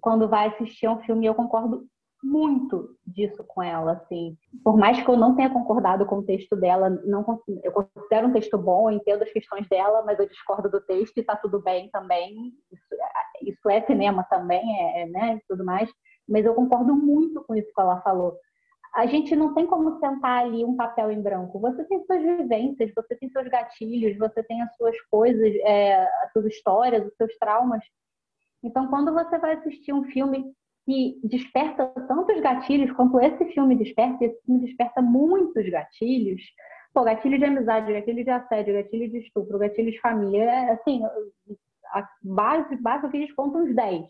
quando vai assistir um filme. E eu concordo muito disso com ela, assim. Por mais que eu não tenha concordado com o texto dela, não eu considero um texto bom, entendo as questões dela, mas eu discordo do texto e tá tudo bem também. Isso, isso é cinema também, é, é, né, tudo mais. Mas eu concordo muito com isso que ela falou. A gente não tem como sentar ali um papel em branco. Você tem suas vivências, você tem seus gatilhos, você tem as suas coisas, é, as suas histórias, os seus traumas. Então, quando você vai assistir um filme que desperta tantos gatilhos quanto esse filme desperta, esse filme desperta muitos gatilhos. Pô, gatilho de amizade, gatilho de assédio, gatilho de estupro, gatilho de família, é, assim, a base, base que eles contam uns 10.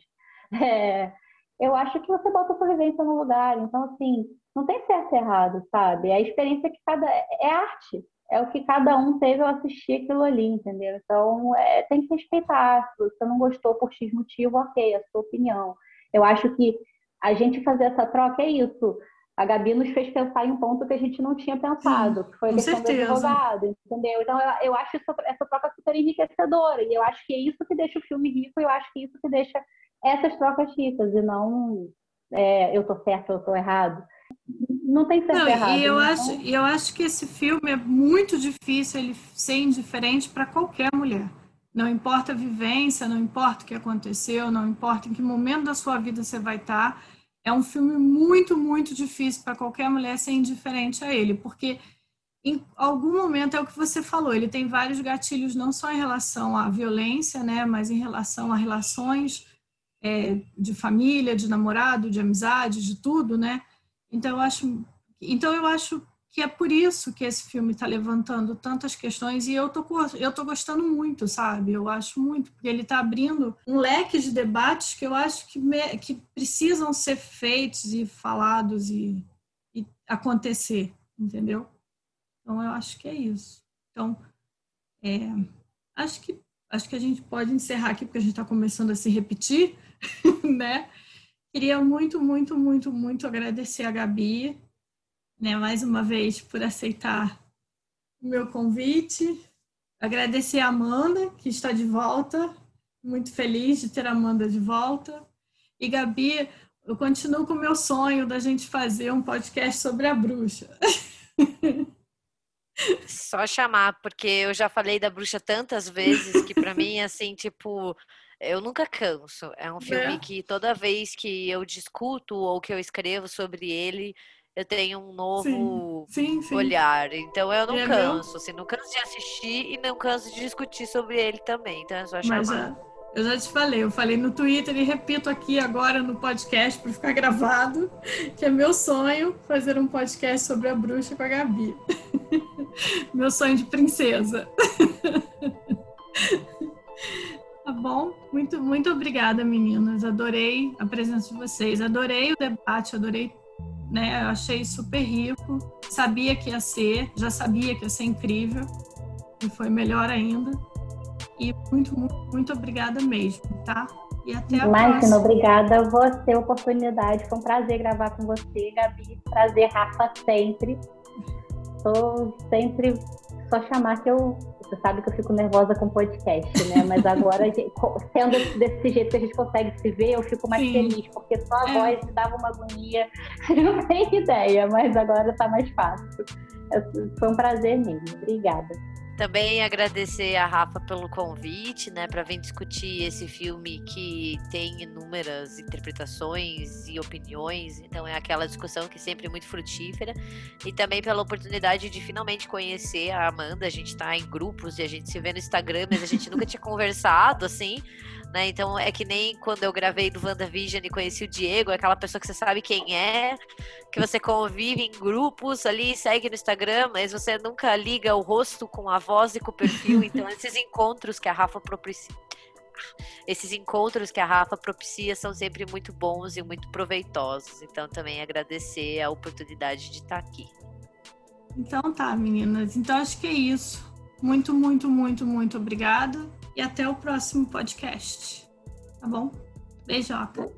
É, eu acho que você bota a sua vivência no lugar, então, assim, não tem certo e errado, sabe? É a experiência que cada... é arte, é o que cada um teve ao assistir aquilo ali, entendeu? Então, é, tem que respeitar. Se você não gostou por X motivo, ok, é a sua opinião. Eu acho que a gente fazer essa troca é isso. A Gabi nos fez pensar em um ponto que a gente não tinha pensado, que foi a questão certeza. do advogado, entendeu? Então, eu, eu acho essa, essa troca super enriquecedora, e eu acho que é isso que deixa o filme rico, e eu acho que é isso que deixa essas trocas ricas, e não é, eu tô certo, eu tô errado. Não tem certo não, errado. E eu, né? acho, eu acho que esse filme é muito difícil ele ser indiferente para qualquer mulher. Não importa a vivência, não importa o que aconteceu, não importa em que momento da sua vida você vai estar. É um filme muito, muito difícil para qualquer mulher ser indiferente a ele, porque em algum momento é o que você falou, ele tem vários gatilhos, não só em relação à violência, né, mas em relação a relações é, de família, de namorado, de amizade, de tudo, né? Então eu acho, então eu acho que é por isso que esse filme está levantando tantas questões e eu tô, eu tô gostando muito, sabe? Eu acho muito, porque ele está abrindo um leque de debates que eu acho que, me, que precisam ser feitos e falados e, e acontecer, entendeu? Então eu acho que é isso. Então, é, acho que acho que a gente pode encerrar aqui porque a gente está começando a se repetir, né? Queria muito, muito, muito, muito agradecer a Gabi né, mais uma vez por aceitar o meu convite. Agradecer a Amanda, que está de volta. Muito feliz de ter a Amanda de volta. E Gabi, eu continuo com o meu sonho da gente fazer um podcast sobre a bruxa. Só chamar, porque eu já falei da bruxa tantas vezes que para mim, assim, tipo, eu nunca canso. É um filme é. que toda vez que eu discuto ou que eu escrevo sobre ele, eu tenho um novo sim, sim, sim. olhar. Então eu não é canso, meu... assim, não canso de assistir e não canso de discutir sobre ele também. Então é só chamar. Mas, é, eu já te falei, eu falei no Twitter e repito aqui agora no podcast para ficar gravado, que é meu sonho fazer um podcast sobre a bruxa com a Gabi. meu sonho de princesa. Tá bom? Muito, muito obrigada, meninas. Adorei a presença de vocês. Adorei o debate, adorei, né? Eu achei super rico. Sabia que ia ser, já sabia que ia ser incrível. E foi melhor ainda. E muito, muito, muito obrigada mesmo, tá? E até a Imagina, próxima. obrigada a você, a oportunidade. Foi um prazer gravar com você, Gabi. Prazer, Rafa, sempre. Estou sempre só chamar que eu. Você sabe que eu fico nervosa com podcast, né? Mas agora, sendo desse jeito que a gente consegue se ver, eu fico mais Sim. feliz, porque só a é. voz me dava uma agonia. Não tem ideia, mas agora está mais fácil. Foi um prazer mesmo. Obrigada. Também agradecer a Rafa pelo convite, né, para vir discutir esse filme que tem inúmeras interpretações e opiniões, então é aquela discussão que é sempre muito frutífera. E também pela oportunidade de finalmente conhecer a Amanda. A gente está em grupos e a gente se vê no Instagram, mas a gente nunca tinha conversado assim. Né? Então é que nem quando eu gravei do WandaVision e conheci o Diego, é aquela pessoa que você sabe quem é, que você convive em grupos ali, segue no Instagram, mas você nunca liga o rosto com a voz e com o perfil. Então esses encontros que a Rafa propicia. Esses encontros que a Rafa propicia são sempre muito bons e muito proveitosos. Então, também agradecer a oportunidade de estar aqui. Então tá, meninas. Então acho que é isso. Muito, muito, muito, muito obrigada e até o próximo podcast. Tá bom? Beijoca.